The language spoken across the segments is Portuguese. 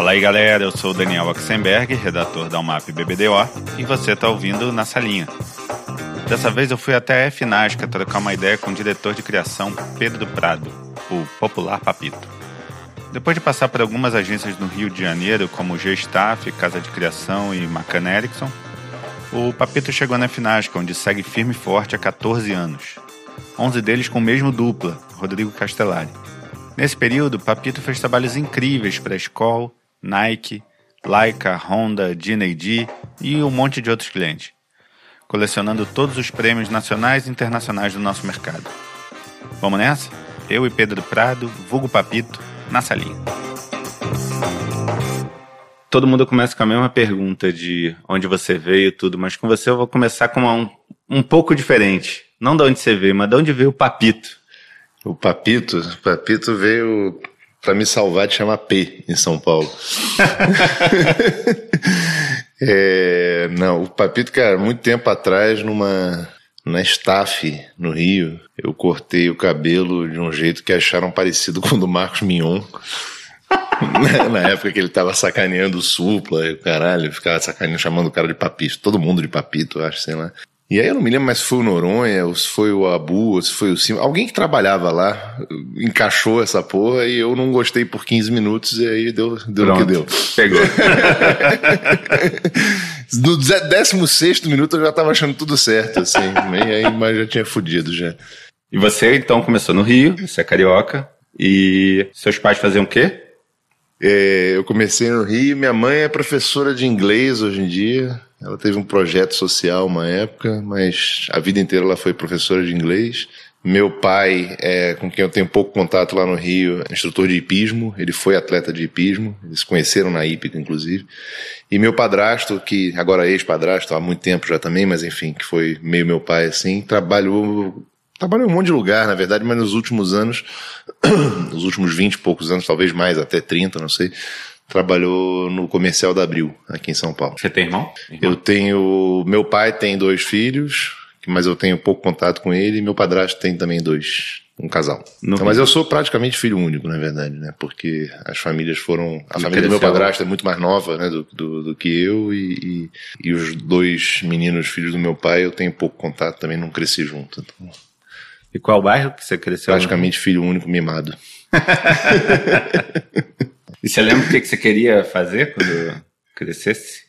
Fala aí galera, eu sou o Daniel Oxenberg, redator da UMAP BBDO, e você está ouvindo Na Salinha. Dessa vez eu fui até a FNASCA trocar uma ideia com o diretor de criação Pedro Prado, o popular Papito. Depois de passar por algumas agências no Rio de Janeiro, como G-Staff, Casa de Criação e Macan Erickson, o Papito chegou na FNASCA, onde segue firme e forte há 14 anos. 11 deles com o mesmo dupla, Rodrigo Castellari. Nesse período, Papito fez trabalhos incríveis para a Skoll, Nike, Leica, Honda, D&D e um monte de outros clientes, colecionando todos os prêmios nacionais e internacionais do nosso mercado. Vamos nessa? Eu e Pedro Prado, vulgo Papito, na salinha. Todo mundo começa com a mesma pergunta de onde você veio e tudo, mas com você eu vou começar com uma, um, um pouco diferente. Não de onde você veio, mas de onde veio o Papito. O Papito, o Papito veio para me salvar de chamar P em São Paulo. é, não, o Papito, cara, muito tempo atrás, numa na staff no Rio, eu cortei o cabelo de um jeito que acharam parecido com o do Marcos Mignon. Na época que ele tava sacaneando o supla e o caralho, ficava sacaneando, chamando o cara de papito, todo mundo de papito, acho, sei lá. E aí eu não me lembro mais se foi o Noronha, ou se foi o Abu, ou se foi o Sim. Alguém que trabalhava lá encaixou essa porra e eu não gostei por 15 minutos e aí deu, deu Pronto, o que deu. Pegou. no 16 minuto eu já tava achando tudo certo, assim. e aí, mas já tinha fudido já. E você então começou no Rio, você é carioca. E seus pais faziam o quê? É, eu comecei no Rio, minha mãe é professora de inglês hoje em dia. Ela teve um projeto social uma época, mas a vida inteira ela foi professora de inglês. Meu pai, é, com quem eu tenho pouco contato lá no Rio, é instrutor de hipismo, ele foi atleta de hipismo, eles se conheceram na hípica, inclusive. E meu padrasto, que agora é ex-padrasto, há muito tempo já também, mas enfim, que foi meio meu pai assim, trabalhou Trabalhei em um monte de lugar, na verdade, mas nos últimos anos, nos últimos 20 e poucos anos, talvez mais, até 30, não sei, trabalhou no comercial da Abril, aqui em São Paulo. Você tem irmão? irmão? Eu tenho. Meu pai tem dois filhos, mas eu tenho pouco contato com ele, e meu padrasto tem também dois. Um casal. Então, mas eu sou praticamente filho único, na verdade, né? Porque as famílias foram. A família do meu padrasto é muito mais nova, né? Do, do, do que eu, e, e, e, os dois meninos filhos do meu pai eu tenho pouco contato também, não cresci junto. Então... E qual bairro que você cresceu? Praticamente filho único mimado. e você lembra o que você queria fazer quando crescesse?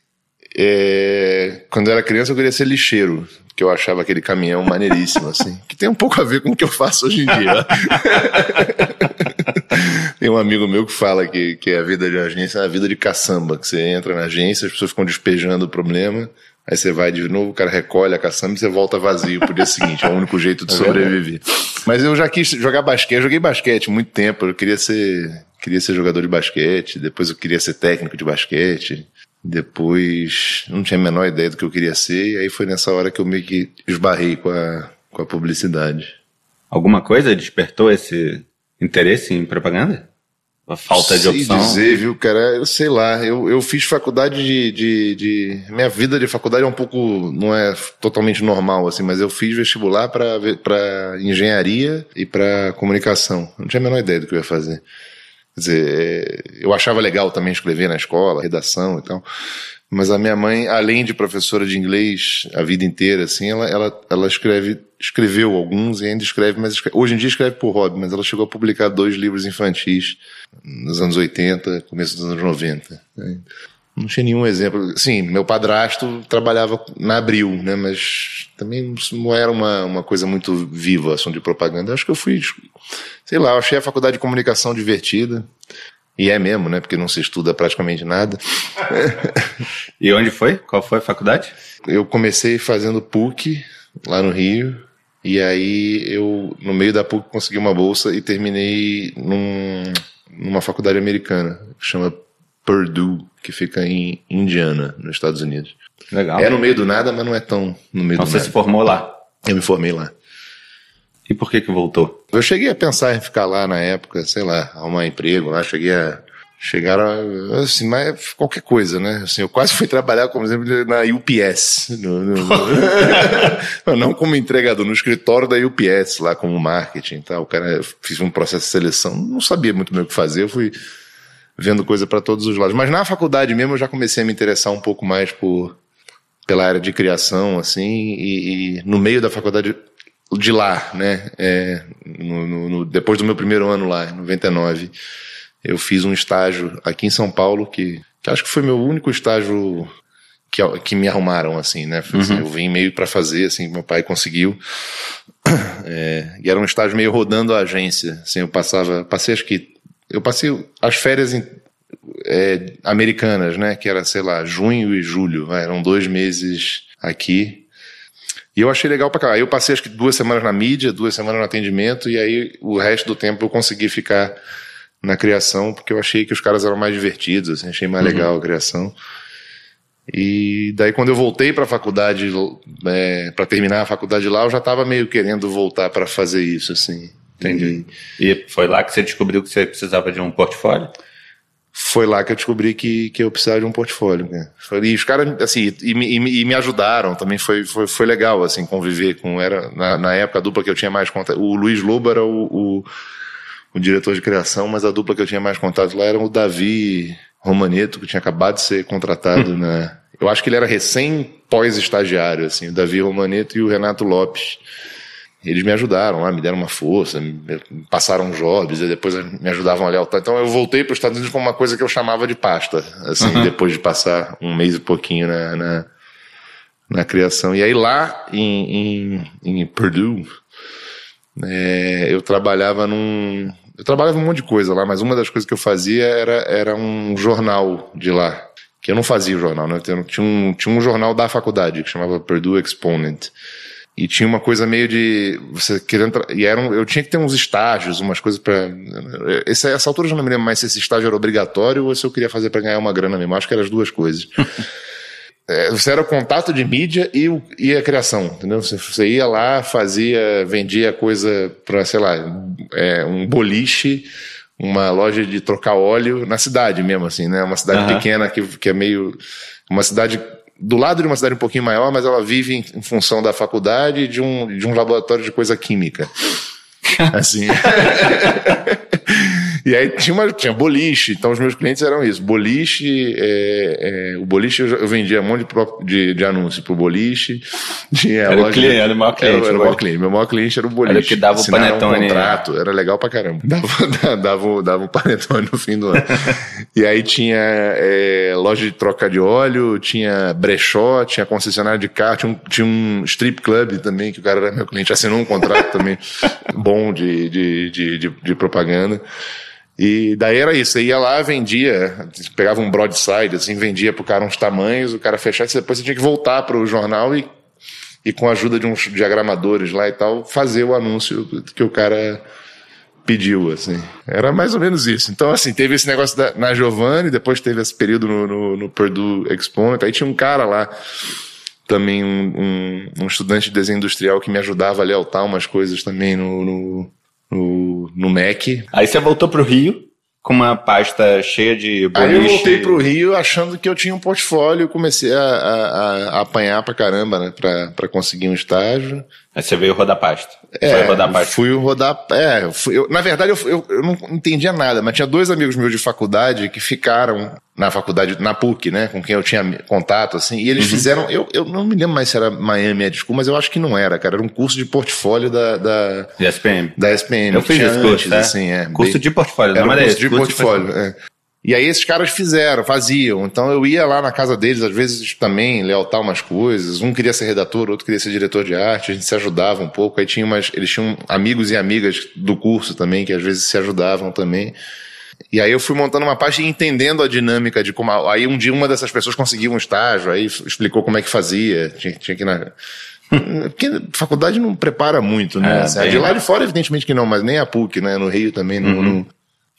É, quando eu era criança eu queria ser lixeiro, que eu achava aquele caminhão maneiríssimo, assim. Que tem um pouco a ver com o que eu faço hoje em dia. tem um amigo meu que fala que, que a vida de agência é a vida de caçamba, que você entra na agência, as pessoas ficam despejando o problema, Aí você vai de novo, o cara recolhe a caçamba e você volta vazio pro dia seguinte. É o único jeito de é sobreviver. Mas eu já quis jogar basquete, eu joguei basquete muito tempo. Eu queria ser, queria ser jogador de basquete, depois eu queria ser técnico de basquete. Depois não tinha a menor ideia do que eu queria ser, e aí foi nessa hora que eu meio que esbarrei com a, com a publicidade. Alguma coisa despertou esse interesse em propaganda? A falta de opção. dizer, viu, cara? Eu sei lá. Eu, eu fiz faculdade de, de, de, Minha vida de faculdade é um pouco. Não é totalmente normal, assim, mas eu fiz vestibular para engenharia e para comunicação. Não tinha a menor ideia do que eu ia fazer. Quer dizer, eu achava legal também escrever na escola, redação e tal. Mas a minha mãe, além de professora de inglês a vida inteira, assim, ela, ela, ela escreve, escreveu alguns e ainda escreve, mas escreve, hoje em dia escreve por hobby, mas ela chegou a publicar dois livros infantis nos anos 80, começo dos anos 90. Né? Não tinha nenhum exemplo. Sim, meu padrasto trabalhava na Abril, né? Mas também não era uma, uma coisa muito viva, ação de propaganda. Acho que eu fui, sei lá, achei a faculdade de comunicação divertida. E é mesmo, né? Porque não se estuda praticamente nada. e onde foi? Qual foi a faculdade? Eu comecei fazendo PUC lá no Rio. E aí eu, no meio da PUC, consegui uma bolsa e terminei num, numa faculdade americana, que chama Purdue, que fica em Indiana, nos Estados Unidos. Legal. É no meio do nada, mas não é tão no meio então do nada. você se formou lá? Eu me formei lá. E por que que voltou? Eu cheguei a pensar em ficar lá na época, sei lá, arrumar emprego lá, cheguei a chegaram assim, mas qualquer coisa, né? Assim, eu quase fui trabalhar, como exemplo, na UPS. No, no, no, não como entregador, no escritório da UPS, lá como marketing e tal. O cara, fiz um processo de seleção, não sabia muito bem o que fazer, eu fui vendo coisa para todos os lados. Mas na faculdade mesmo eu já comecei a me interessar um pouco mais por pela área de criação, assim, e, e no meio da faculdade de lá, né, é, no, no, depois do meu primeiro ano lá, em 99, eu fiz um estágio aqui em São Paulo que, que acho que foi meu único estágio que, que me arrumaram, assim, né? Assim, uhum. Eu vim meio para fazer, assim, meu pai conseguiu. É, e era um estágio meio rodando a agência. Assim, eu passava, passei acho que. Eu passei as férias em, é, americanas, né? Que era, sei lá, junho e julho. Vai, eram dois meses aqui. E eu achei legal pra cá. Aí eu passei acho que duas semanas na mídia, duas semanas no atendimento, e aí o resto do tempo eu consegui ficar na criação, porque eu achei que os caras eram mais divertidos, assim, achei mais uhum. legal a criação. E daí quando eu voltei para a faculdade, é, para terminar a faculdade lá, eu já estava meio querendo voltar para fazer isso, assim. Entendi. E... e foi lá que você descobriu que você precisava de um portfólio? Foi lá que eu descobri que, que eu precisava de um portfólio. Né? E os caras, assim, e, e, e, me ajudaram também, foi, foi, foi legal, assim, conviver com, era, na, na época a dupla que eu tinha mais contato, o Luiz Lobo era o, o, o diretor de criação, mas a dupla que eu tinha mais contato lá era o Davi Romaneto, que tinha acabado de ser contratado na. Eu acho que ele era recém pós-estagiário, assim, o Davi Romaneto e o Renato Lopes. Eles me ajudaram lá, me deram uma força, me passaram jobs, e depois me ajudavam a lealtar. Então eu voltei para os Estados Unidos com uma coisa que eu chamava de pasta, assim, uhum. depois de passar um mês e pouquinho na, na, na criação. E aí lá em, em, em Purdue, é, eu trabalhava num, eu trabalhava um monte de coisa lá, mas uma das coisas que eu fazia era, era um jornal de lá. Que eu não fazia jornal, né? Tinha um, tinha um jornal da faculdade que chamava Purdue Exponent. E tinha uma coisa meio de. Você querendo. E eram, eu tinha que ter uns estágios, umas coisas para. Essa, essa altura eu já não me lembro mais se esse estágio era obrigatório ou se eu queria fazer para ganhar uma grana mesmo. Acho que eram as duas coisas. É, você era o contato de mídia e, o, e a criação, entendeu? Você, você, ia lá, fazia, vendia coisa para, sei lá, é, um boliche, uma loja de trocar óleo na cidade mesmo, assim, né? Uma cidade uhum. pequena que, que é meio. Uma cidade do lado de uma cidade um pouquinho maior, mas ela vive em, em função da faculdade e de um, de um laboratório de coisa química. assim. E aí tinha, uma, tinha boliche, então os meus clientes eram isso. Boliche, é, é, o boliche eu, vendia um monte de, de, de anúncio pro boliche. Tinha era, loja, cliente, era o maior cliente. Era, era o maior cliente. Meu maior cliente era o boliche. Era o que dava o panetone. Um contrato, era legal pra caramba. Dava, dava, dava um panetone no fim do ano. e aí tinha é, loja de troca de óleo, tinha brechó, tinha concessionário de carro, tinha um, tinha um strip club também, que o cara era meu cliente, assinou um contrato também bom de, de, de, de, de propaganda. E daí era isso, você ia lá, vendia, pegava um broadside, assim, vendia pro cara uns tamanhos, o cara fechava, e depois você tinha que voltar pro jornal e, e com a ajuda de uns diagramadores lá e tal, fazer o anúncio que o cara pediu, assim. Era mais ou menos isso. Então, assim, teve esse negócio da, na Giovanni, depois teve esse período no, no, no Purdue Exponent, aí tinha um cara lá, também um, um, um, estudante de desenho industrial que me ajudava a lealtar umas coisas também no, no no, no Mac. Aí você voltou pro Rio com uma pasta cheia de boliche. Aí eu voltei pro Rio achando que eu tinha um portfólio comecei a, a, a, apanhar pra caramba, né, pra, pra conseguir um estágio. Aí você veio rodar pasta. É, Foi rodar pasta. fui rodar, é, fui, eu, na verdade eu, eu, eu não entendia nada, mas tinha dois amigos meus de faculdade que ficaram na faculdade, na PUC, né, com quem eu tinha contato, assim, e eles uhum. fizeram, eu, eu não me lembro mais se era Miami Ed School, mas eu acho que não era, cara, era um curso de portfólio da... Da, de SPM. Da SPM. Eu fiz esse curso, antes, é? assim, é. Curso bem, de portfólio, era não um curso de curso portfólio, de portfólio. É. E aí esses caras fizeram, faziam. Então eu ia lá na casa deles, às vezes também, lealtar umas coisas. Um queria ser redator, outro queria ser diretor de arte, a gente se ajudava um pouco. Aí tinha umas, eles tinham amigos e amigas do curso também, que às vezes se ajudavam também. E aí eu fui montando uma página e entendendo a dinâmica de como. Aí um dia uma dessas pessoas conseguiu um estágio, aí explicou como é que fazia. Tinha, tinha que ir na. Porque faculdade não prepara muito, né? É, de lá de fora, evidentemente que não, mas nem a PUC, né? No Rio também uhum. não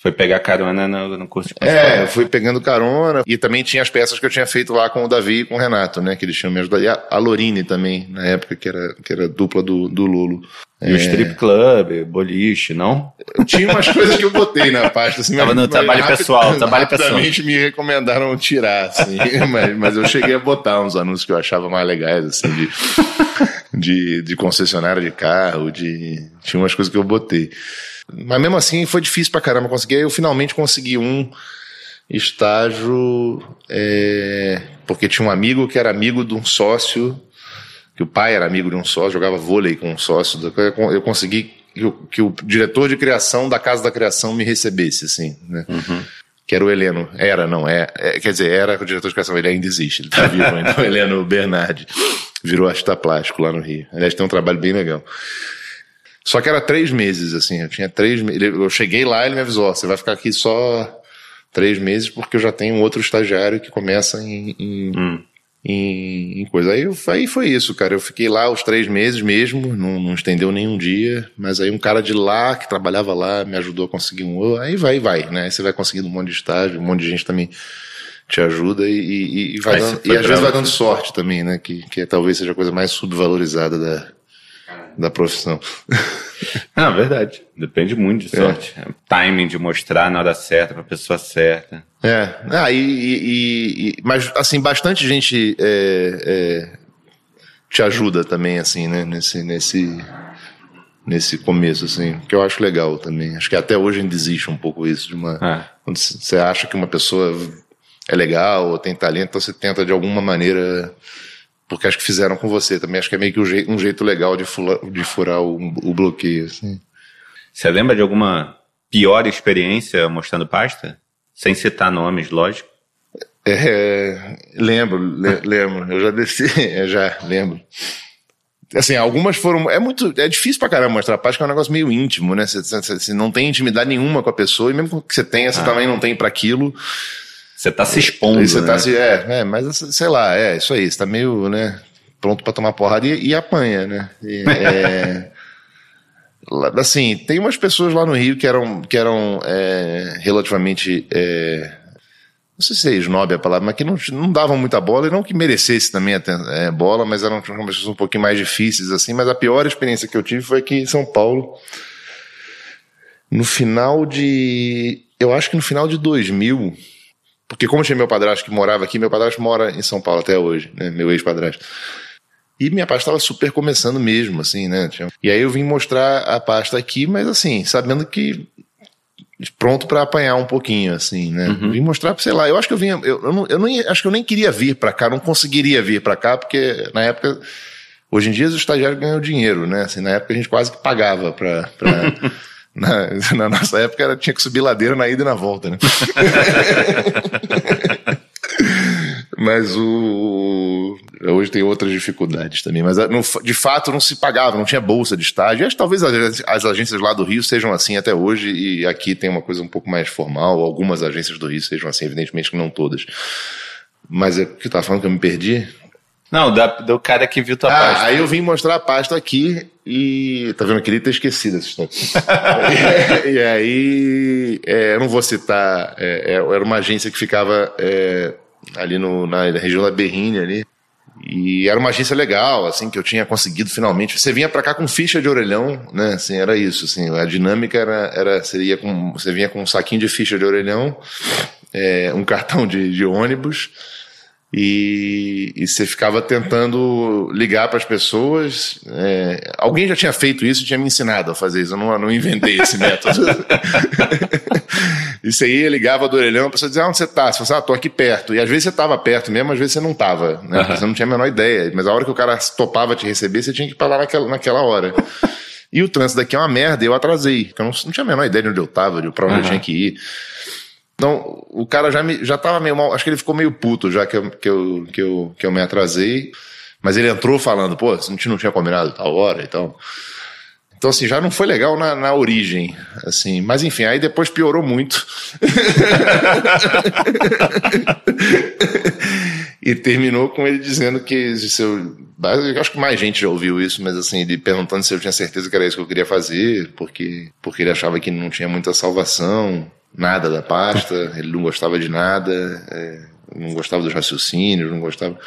foi pegar carona no, no curso de É, fui pegando carona. E também tinha as peças que eu tinha feito lá com o Davi e com o Renato, né? Que eles tinham me ajudado. E a, a Lorine também, na época, que era, que era dupla do, do Lolo. E é... o strip club, boliche, não? Tinha umas coisas que eu botei na pasta. Assim, Tava no trabalho pessoal, trabalho pessoal. Me recomendaram tirar, assim. mas, mas eu cheguei a botar uns anúncios que eu achava mais legais, assim, de, de, de concessionária de carro, de... Tinha umas coisas que eu botei. Mas mesmo assim foi difícil pra caramba conseguir. Aí eu finalmente consegui um estágio é, porque tinha um amigo que era amigo de um sócio, que o pai era amigo de um sócio, jogava vôlei com um sócio. Eu consegui que o, que o diretor de criação da Casa da Criação me recebesse, assim, né? Uhum. Que era o Heleno. Era, não, é, é, Quer dizer, era o diretor de criação, ele ainda existe, ele tá vivo ainda. o Heleno Bernardi. Virou artista plástico lá no Rio. Aliás, tem um trabalho bem legal. Só que era três meses, assim, eu tinha três meses. Eu cheguei lá e ele me avisou: você vai ficar aqui só três meses porque eu já tenho um outro estagiário que começa em, em, hum. em, em coisa. Aí, aí foi isso, cara. Eu fiquei lá os três meses mesmo, não, não estendeu nenhum dia, mas aí um cara de lá, que trabalhava lá, me ajudou a conseguir um. Aí vai, vai, né? Aí você vai conseguindo um monte de estágio, um monte de gente também te ajuda e, e, e vai dando, e às vezes vai dando sorte também, né? Que, que talvez seja a coisa mais subvalorizada da, da profissão. Não, verdade. Depende muito de é. sorte. É. Timing de mostrar na hora certa para a pessoa certa. É. Ah, e, e, e, mas, assim, bastante gente é, é, te ajuda também, assim, né? Nesse, nesse, nesse começo, assim, que eu acho legal também. Acho que até hoje ainda existe um pouco isso de uma. É. Quando você acha que uma pessoa é legal ou tem talento, então você tenta de alguma maneira porque acho que fizeram com você também. Acho que é meio que um jeito, um jeito legal de, fula, de furar o, o bloqueio. Assim. Você lembra de alguma pior experiência mostrando pasta? Sem citar nomes, lógico. É, lembro, le, lembro. Eu já desci, já lembro. Assim, algumas foram. É muito. É difícil pra caramba mostrar pasta, que é um negócio meio íntimo, né? Você, você, você não tem intimidade nenhuma com a pessoa, e mesmo que você tenha, você ah. também não tem para aquilo. Você tá se expondo. Você tá né? se, é, é, mas sei lá, é isso aí, você tá meio, né, pronto para tomar porrada e, e apanha, né? E, é, assim, tem umas pessoas lá no Rio que eram, que eram é, relativamente. É, não sei se é snob a palavra, mas que não, não davam muita bola, e não que merecesse também a é, bola, mas eram pessoas um pouquinho mais difíceis, assim. Mas a pior experiência que eu tive foi aqui em São Paulo, no final de. Eu acho que no final de 2000 porque como tinha meu padrasto que morava aqui, meu padrasto mora em São Paulo até hoje, né? Meu ex-padrasto. E minha pasta estava super começando mesmo, assim, né? E aí eu vim mostrar a pasta aqui, mas assim, sabendo que pronto para apanhar um pouquinho, assim, né? Uhum. Vim mostrar, sei lá, eu acho que eu vinha, eu, eu, não, eu não, acho que eu nem queria vir para cá, não conseguiria vir para cá, porque na época, hoje em dia os estagiários ganham dinheiro, né? Assim, na época a gente quase que pagava para Na, na, nossa época era, tinha que subir ladeira na ida e na volta, né? mas o hoje tem outras dificuldades também. Mas no, de fato não se pagava, não tinha bolsa de estágio. Acho talvez as, as, agências lá do Rio sejam assim até hoje e aqui tem uma coisa um pouco mais formal. Algumas agências do Rio sejam assim, evidentemente que não todas. Mas é que eu falando que eu me perdi. Não, da, do cara que viu tua ah, pasta. Aí eu vim mostrar a pasta aqui e. Tá vendo? Eu queria ter esquecido essa história. e, e, aí. É, eu não vou citar. É, é, era uma agência que ficava é, ali no, na região da Berrine ali. E era uma agência legal, assim, que eu tinha conseguido finalmente. Você vinha para cá com ficha de orelhão, né? Assim, era isso, assim. A dinâmica era, era seria com, você vinha com um saquinho de ficha de orelhão, é, um cartão de, de ônibus e, e você ficava tentando ligar para as pessoas. É, alguém já tinha feito isso, tinha me ensinado a fazer isso. Eu não, não inventei esse método. e você ia, ligava do orelhão, a pessoa dizia: ah, onde você está? Você falava, ah, tô aqui perto. E às vezes você estava perto mesmo, às vezes você não estava. Né? Uhum. Você não tinha a menor ideia. Mas a hora que o cara topava te receber, você tinha que ir para lá naquela, naquela hora. E o trânsito daqui é uma merda, eu atrasei. Porque eu não, não tinha a menor ideia de onde eu estava, de para onde uhum. eu tinha que ir. Então, o cara já, me, já tava meio mal, acho que ele ficou meio puto já que eu, que eu, que eu, que eu me atrasei. Mas ele entrou falando, pô, a gente não tinha combinado tal hora e tal. Então, assim, já não foi legal na, na origem, assim. Mas, enfim, aí depois piorou muito. e terminou com ele dizendo que se eu acho que mais gente já ouviu isso, mas assim, ele perguntando se eu tinha certeza que era isso que eu queria fazer, porque, porque ele achava que não tinha muita salvação nada da pasta, ele não gostava de nada, é, não gostava dos raciocínios, não gostava.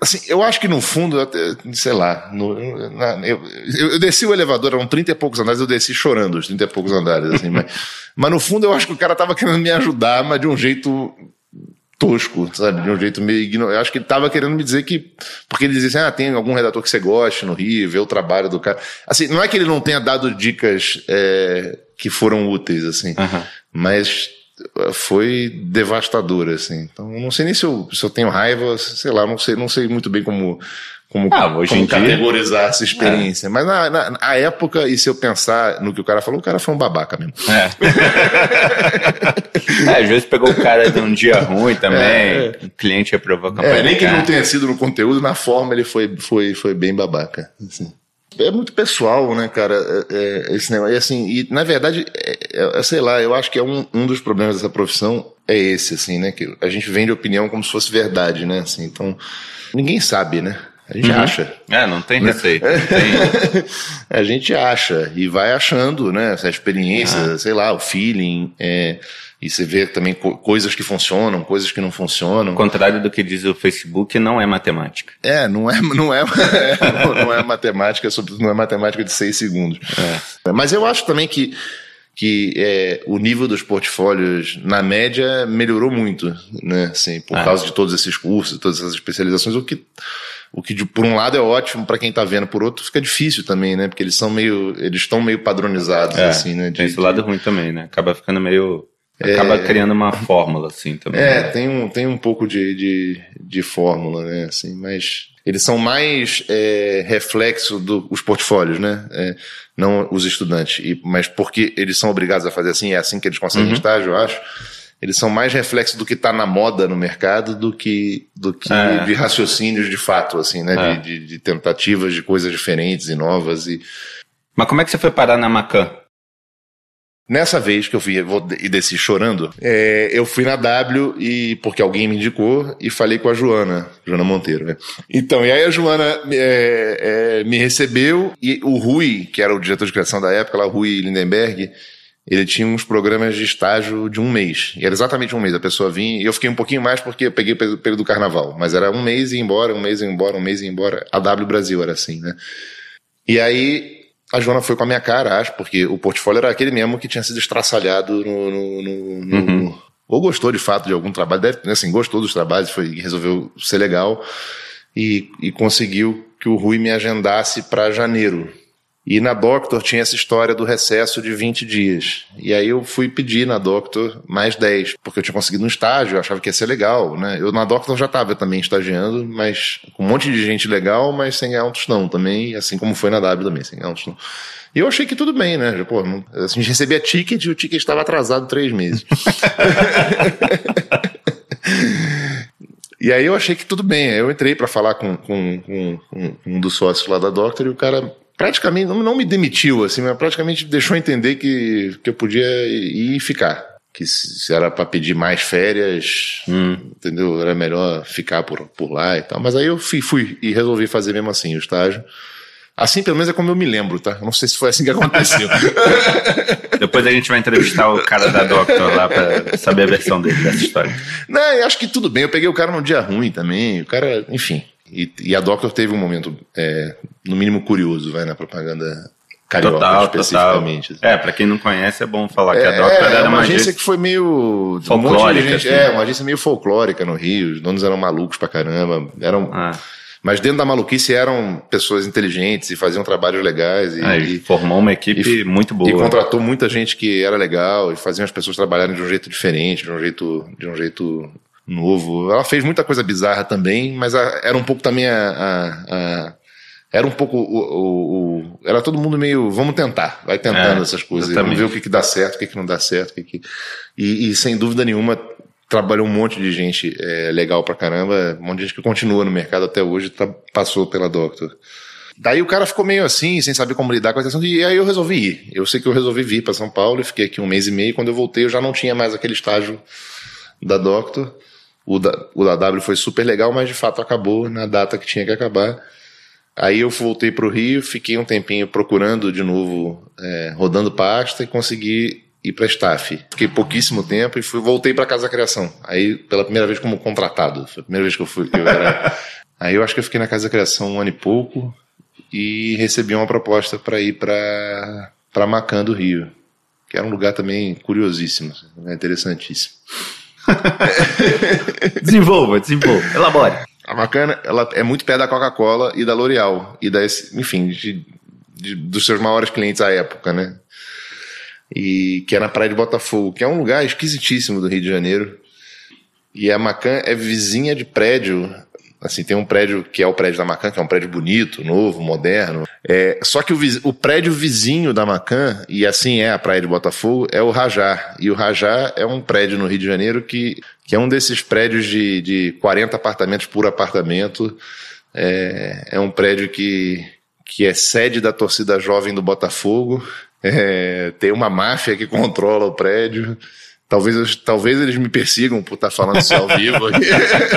Assim, eu acho que no fundo, até, sei lá, no, na, eu, eu, desci o elevador, eram 30 e poucos andares, eu desci chorando os 30 e poucos andares, assim, mas, mas no fundo eu acho que o cara tava querendo me ajudar, mas de um jeito tosco, sabe? De um jeito meio ignorante. Eu acho que ele tava querendo me dizer que. Porque ele dizia assim: ah, tem algum redator que você goste no Rio, vê o trabalho do cara. Assim, não é que ele não tenha dado dicas é, que foram úteis, assim. Uhum. Mas foi devastadora, assim. Então, não sei nem se eu, se eu tenho raiva, sei lá, não sei, não sei muito bem como como, ah, como categorizar essa experiência. É. Mas na, na, na, época, e se eu pensar no que o cara falou, o cara foi um babaca mesmo. É. é às vezes pegou o cara de um dia ruim também, é. o cliente reprovou a campanha. É, nem que ele não tenha sido no conteúdo, na forma ele foi, foi, foi bem babaca. Assim. É muito pessoal, né, cara, é, é esse negócio. E assim, e na verdade, é, é, sei lá, eu acho que é um, um dos problemas dessa profissão é esse, assim, né, que a gente vende opinião como se fosse verdade, né, assim, então ninguém sabe, né. A gente uhum. acha. É, não tem receita. Não tem. a gente acha e vai achando, né? Essa experiência, ah. sei lá, o feeling. É, e você vê também co coisas que funcionam, coisas que não funcionam. Ao contrário do que diz o Facebook, não é matemática. É, não é, não é, não, não é matemática, não é matemática de seis segundos. É. Mas eu acho também que que é, o nível dos portfólios, na média, melhorou muito, né? Assim, por é. causa de todos esses cursos, todas essas especializações, o que o que, por um lado, é ótimo para quem está vendo, por outro, fica difícil também, né? Porque eles são meio. Eles estão meio padronizados, é, assim, né? De, tem esse lado ruim também, né? Acaba ficando meio. Acaba é, criando uma fórmula, assim, também. É, né? tem, um, tem um pouco de, de, de fórmula, né? Assim, mas eles são mais é, reflexo dos portfólios, né? É, não os estudantes. E, mas porque eles são obrigados a fazer assim, é assim que eles conseguem uhum. estágio, eu acho eles são mais reflexo do que está na moda no mercado do que, do que é. de raciocínios de fato, assim, né? É. De, de, de, tentativas de coisas diferentes e novas. E... Mas como é que você foi parar na Macan? Nessa vez que eu fui e desci chorando, é, eu fui na W e porque alguém me indicou e falei com a Joana, Joana Monteiro, né? Então, e aí a Joana é, é, me recebeu e o Rui, que era o diretor de criação da época, lá, Rui Lindenberg, ele tinha uns programas de estágio de um mês. E era exatamente um mês. A pessoa vinha, e eu fiquei um pouquinho mais porque eu peguei o período do carnaval. Mas era um mês e embora, um mês e embora, um mês e embora. A W Brasil era assim, né? E aí a Joana foi com a minha cara, acho, porque o portfólio era aquele mesmo que tinha sido estraçalhado no. no, no, no uhum. Ou gostou de fato de algum trabalho, deve, assim, gostou dos trabalhos, foi, resolveu ser legal e, e conseguiu que o Rui me agendasse para janeiro e na Doctor tinha essa história do recesso de 20 dias. E aí eu fui pedir na Doctor mais 10, porque eu tinha conseguido um estágio, eu achava que ia ser legal, né? Eu na Doctor já estava também estagiando, mas com um monte de gente legal, mas sem ganhar um tostão também, assim como foi na W também, sem ganhar um tostão. E eu achei que tudo bem, né? Pô, assim, a gente recebia ticket e o ticket estava atrasado três meses. E aí eu achei que tudo bem. Eu entrei para falar com, com, com, com, um dos sócios lá da Doctor e o cara praticamente não, não me demitiu, assim, mas praticamente deixou entender que, que eu podia ir e ficar. Que se era para pedir mais férias, hum. entendeu? Era melhor ficar por, por lá e tal. Mas aí eu fui, fui e resolvi fazer mesmo assim o estágio. Assim, pelo menos é como eu me lembro, tá? não sei se foi assim que aconteceu. Depois a gente vai entrevistar o cara da Doctor lá pra saber a versão dele dessa história. Não, eu acho que tudo bem. Eu peguei o cara num dia ruim também. O cara, enfim. E, e a Doctor teve um momento, é, no mínimo, curioso, vai, na propaganda carioca, total, especificamente. Total. É, pra quem não conhece, é bom falar é, que a Doctor é, era uma agência que foi meio... Folclórica. Um gente, assim. É, uma agência meio folclórica no Rio, os donos eram malucos pra caramba, eram... Ah. Mas dentro da maluquice eram pessoas inteligentes e faziam trabalhos legais. E, é, e formou uma equipe e, muito boa. E contratou muita gente que era legal e faziam as pessoas trabalharem de um jeito diferente, de um jeito, de um jeito novo. Ela fez muita coisa bizarra também, mas a, era um pouco também a, a, a era um pouco o, o, o, era todo mundo meio vamos tentar vai tentando é, essas coisas vamos ver o que, que dá certo o que, que não dá certo o que, que... E, e, sem dúvida nenhuma trabalhou um monte de gente é, legal pra caramba um monte de gente que continua no mercado até hoje tá, passou pela Doctor Daí o cara ficou meio assim, sem saber como lidar com a questão, e aí eu resolvi ir. Eu sei que eu resolvi vir para São Paulo e fiquei aqui um mês e meio. Quando eu voltei, eu já não tinha mais aquele estágio da Doctor. O da, o da W foi super legal, mas de fato acabou na data que tinha que acabar. Aí eu voltei para o Rio, fiquei um tempinho procurando de novo, é, rodando pasta e consegui ir para staff. Fiquei pouquíssimo tempo e fui, voltei para Casa Criação. Aí pela primeira vez como contratado. Foi a primeira vez que eu fui. Que eu era... Aí eu acho que eu fiquei na Casa Criação um ano e pouco e recebi uma proposta para ir para para Macan do Rio, que era um lugar também curiosíssimo, né, interessantíssimo. desenvolva, desenvolva, elabore. A Macana, ela é muito perto da Coca-Cola e da L'Oréal, e da, enfim, de, de, dos seus maiores clientes à época, né? e que é na Praia de Botafogo, que é um lugar esquisitíssimo do Rio de Janeiro. E a Macan é vizinha de prédio. Assim, tem um prédio que é o prédio da Macan, que é um prédio bonito, novo, moderno. É, só que o, o prédio vizinho da Macan, e assim é a Praia de Botafogo, é o Rajá. E o Rajá é um prédio no Rio de Janeiro que, que é um desses prédios de, de 40 apartamentos por apartamento. É, é um prédio que, que é sede da torcida jovem do Botafogo. É, tem uma máfia que controla o prédio. Talvez, talvez eles me persigam por estar falando isso ao vivo aqui.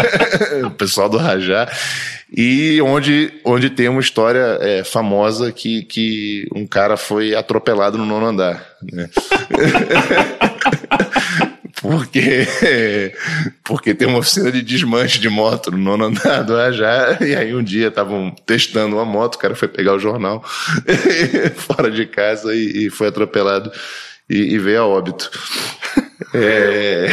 o pessoal do Rajá. E onde, onde tem uma história é, famosa que, que um cara foi atropelado no nono andar. Né? porque, porque tem uma oficina de desmanche de moto no nono andar do Rajá. E aí um dia estavam testando uma moto, o cara foi pegar o jornal fora de casa e, e foi atropelado e, e veio a óbito. É...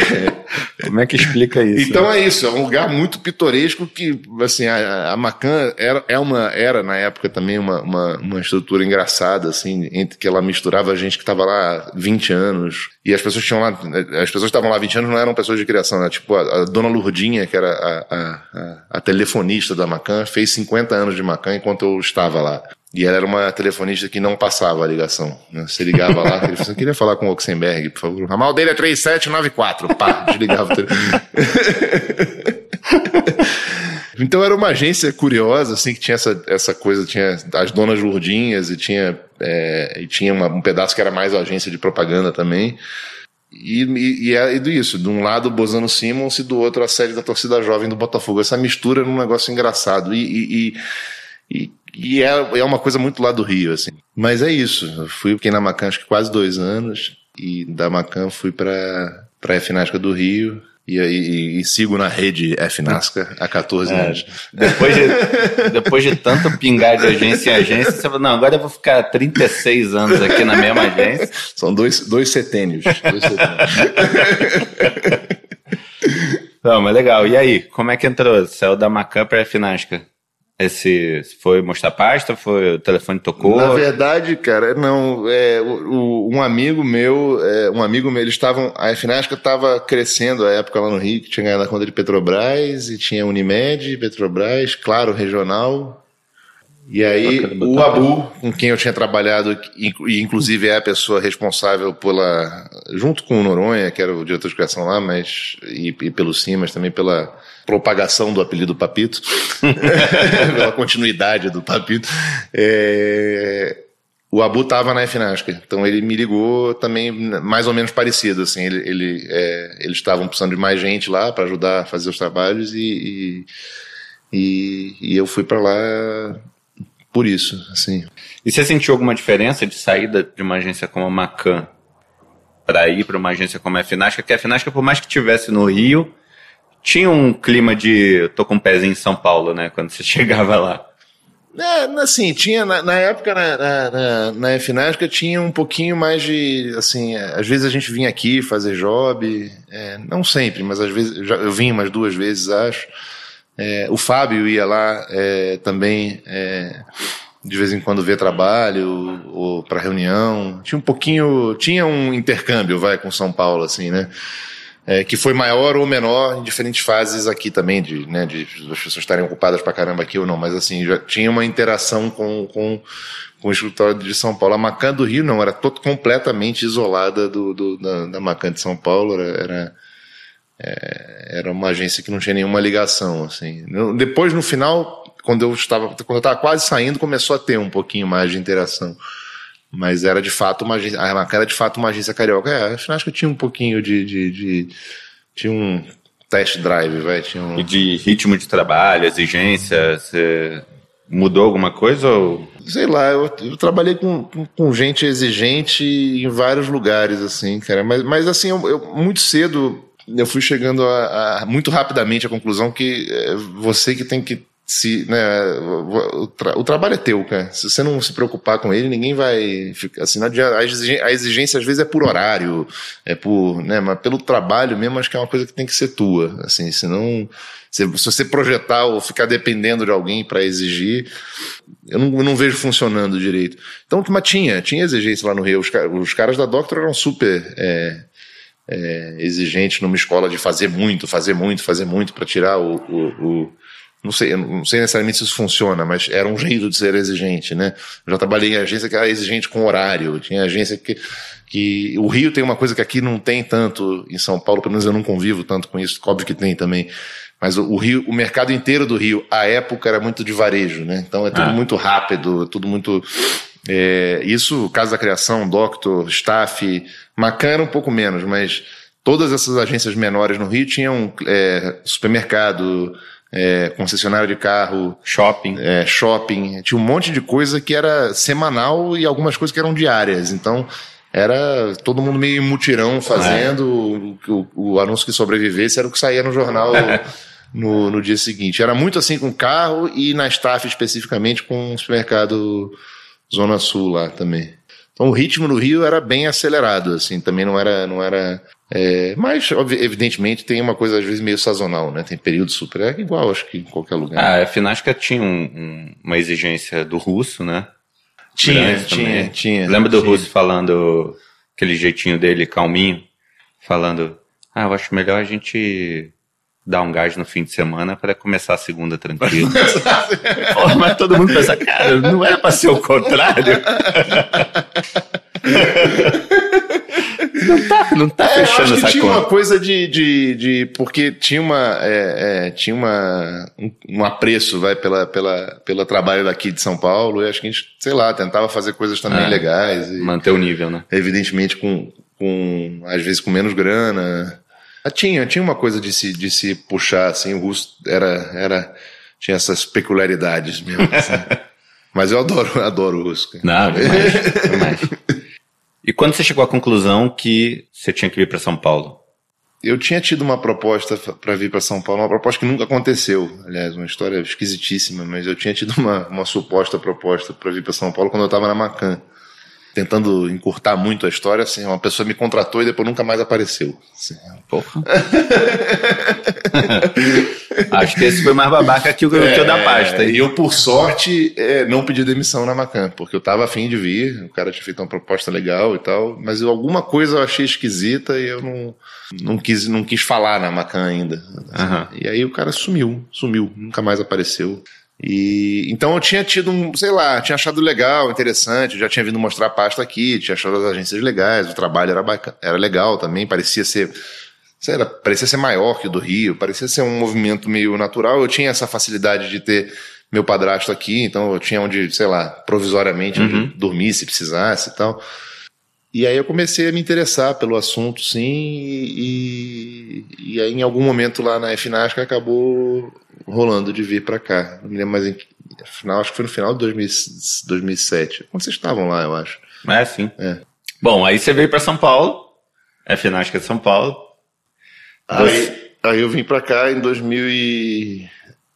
Como é que explica isso? Então né? é isso, é um lugar muito pitoresco que, assim, a, a Macan era, é uma, era na época também uma, uma, uma estrutura engraçada, assim, entre que ela misturava gente que estava lá 20 anos e as pessoas tinham lá, as pessoas que estavam lá 20 anos não eram pessoas de criação, né? Tipo, a, a dona Lurdinha, que era a, a, a, telefonista da Macan, fez 50 anos de Macan enquanto eu estava lá. E ela era uma telefonista que não passava a ligação. Né? Você ligava lá, ele falou, queria falar com o Oxenberg, por favor. O ramal dele é 3794. Pá, desligava o telefone. então era uma agência curiosa, assim, que tinha essa, essa coisa, tinha as donas Lurdinhas e tinha, é, e tinha uma, um pedaço que era mais a agência de propaganda também. E, e, e é isso, de um lado Bozano Simmons e do outro a série da torcida jovem do Botafogo. Essa mistura era um negócio engraçado. E, e, e é, é uma coisa muito lá do Rio, assim. Mas é isso. Eu fui fiquei na Macan acho que quase dois anos. E da Macan fui para a FNASCA do Rio. E, e, e, sigo na rede FNASCA há 14 é, anos. Depois de, depois de tanto pingar de agência em agência, você fala, não, agora eu vou ficar 36 anos aqui na mesma agência. São dois, dois setênios. Dois setênios. não, mas legal. E aí, como é que entrou? Saiu da Macan para a FNASCA? Esse foi mostrar pasta? Foi o telefone tocou? Na verdade, cara, não. É, o, um amigo meu, é, um amigo meu, eles estavam. A FNASCA estava crescendo a época lá no Rio, que tinha ganhado a conta de Petrobras e tinha Unimed, Petrobras, claro, regional. E aí, o Abu, com quem eu tinha trabalhado, e inclusive é a pessoa responsável pela. junto com o Noronha, que era o diretor de criação lá, mas. e, e pelo Sim, mas também pela propagação do apelido Papito, pela continuidade do Papito. É, o Abu estava na FNASCA, então ele me ligou também mais ou menos parecido, assim, ele, ele é, eles estavam precisando de mais gente lá para ajudar a fazer os trabalhos e, e, e eu fui para lá por isso, assim. E você sentiu alguma diferença de saída de uma agência como a Macan para ir para uma agência como a FNASCA? Que a FNASCA, por mais que tivesse no Rio, tinha um clima de tô com um pezinho em São Paulo, né? Quando você chegava lá. É, assim, tinha, na, na época, na, na, na FNASCA, tinha um pouquinho mais de, assim, é, às vezes a gente vinha aqui fazer job, é, não sempre, mas às vezes, eu vim umas duas vezes, acho. É, o Fábio ia lá é, também, é, de vez em quando ver trabalho, ou para reunião. Tinha um pouquinho, tinha um intercâmbio, vai, com São Paulo, assim, né? é, que foi maior ou menor em diferentes fases aqui também, de, né, de as pessoas estarem ocupadas pra caramba aqui ou não, mas assim, já tinha uma interação com, com, com o escritório de São Paulo. A Macan do Rio não, era todo, completamente isolada do, do da, da Macan de São Paulo, era, era, é, era uma agência que não tinha nenhuma ligação, assim. Depois, no final, quando eu estava, quando eu estava quase saindo, começou a ter um pouquinho mais de interação. Mas era de fato uma agência. A era de fato uma agência carioca. É, acho que tinha um pouquinho de. de, de tinha um test drive, vai. Tinha um... E de ritmo de trabalho, exigência, você mudou alguma coisa ou. Sei lá, eu, eu trabalhei com, com, com, gente exigente em vários lugares, assim, cara. Mas, mas assim, eu, eu muito cedo eu fui chegando a, a, muito rapidamente à conclusão que é você que tem que se, né, o, tra o, trabalho é teu, cara. Se você não se preocupar com ele, ninguém vai ficar assim, a exigência, a exigência às vezes é por horário, é por, né, mas pelo trabalho mesmo, acho que é uma coisa que tem que ser tua, assim, senão se, se você projetar ou ficar dependendo de alguém para exigir, eu não, eu não, vejo funcionando direito. Então, mas tinha, tinha exigência lá no Rio. Os, os caras da Doctor eram super é, é, exigentes numa escola de fazer muito, fazer muito, fazer muito para tirar o, o, o não sei, não sei necessariamente se isso funciona, mas era um jeito de ser exigente, né? Eu já trabalhei em agência que era exigente com horário, tinha agência que, que o Rio tem uma coisa que aqui não tem tanto, em São Paulo, pelo menos eu não convivo tanto com isso, óbvio que tem também, mas o, o Rio, o mercado inteiro do Rio, à época era muito de varejo, né? Então é tudo ah. muito rápido, é tudo muito, é, isso, Casa da Criação, Doctor, Staff, Macan era um pouco menos, mas todas essas agências menores no Rio tinham é, supermercado, é, concessionário de carro, shopping, é, shopping, tinha um monte de coisa que era semanal e algumas coisas que eram diárias. Então era todo mundo meio mutirão fazendo é. o, o, anúncio que sobrevivesse era o que saía no jornal no, no dia seguinte. Era muito assim com carro e na staff especificamente com o supermercado Zona Sul lá também. Então o ritmo no Rio era bem acelerado, assim, também não era, não era é, mas, evidentemente, tem uma coisa às vezes meio sazonal, né? Tem período super, é igual, acho que em qualquer lugar. Ah, a Finasca tinha um, um, uma exigência do russo, né? Tinha, tinha, tinha. Lembra do tinha. russo falando aquele jeitinho dele, calminho, falando: Ah, eu acho melhor a gente dar um gás no fim de semana para começar a segunda tranquilo. Porra, mas todo mundo pensa, cara, não era para ser o contrário. Não tá, não tá é, fechando essa tinha conta. uma coisa de, de, de porque tinha uma é, é, tinha uma um, um, apreço vai pela, pela pelo trabalho daqui de São Paulo e acho que a gente sei lá tentava fazer coisas também é, legais e, manter o nível né evidentemente com com às vezes com menos grana tinha tinha uma coisa de se de se puxar assim o russo era era tinha essas peculiaridades mesmo assim. mas eu adoro adoro o russo não demais, demais. E quando você chegou à conclusão que você tinha que vir para São Paulo? Eu tinha tido uma proposta para vir para São Paulo, uma proposta que nunca aconteceu, aliás, uma história esquisitíssima, mas eu tinha tido uma, uma suposta proposta para vir para São Paulo quando eu estava na Macan tentando encurtar muito a história, assim, uma pessoa me contratou e depois nunca mais apareceu. Assim, Porra. Acho que esse foi mais babaca que o, é, da pasta. E eu, por sorte, é, não pedi demissão na Macan, porque eu tava afim de vir, o cara tinha feito uma proposta legal e tal, mas eu, alguma coisa eu achei esquisita e eu não, não, quis, não quis falar na Macan ainda. Assim. Uhum. E aí o cara sumiu, sumiu, nunca mais apareceu. E então eu tinha tido um, sei lá, tinha achado legal, interessante, já tinha vindo mostrar a pasta aqui, tinha achado as agências legais, o trabalho era bacana, era legal também, parecia ser, sei lá, parecia ser maior que o do Rio, parecia ser um movimento meio natural. Eu tinha essa facilidade de ter meu padrasto aqui, então eu tinha onde, sei lá, provisoriamente uhum. dormir se precisasse e tal. E aí eu comecei a me interessar pelo assunto, sim, e, e aí em algum momento lá na FNASC acabou rolando de vir para cá. Não me lembro mais em final, acho que foi no final de 2000, 2007. Quando vocês estavam lá, eu acho. É, sim. É. Bom, aí você veio para São Paulo, é São Paulo. Aí, aí eu vim para cá em 2000 e,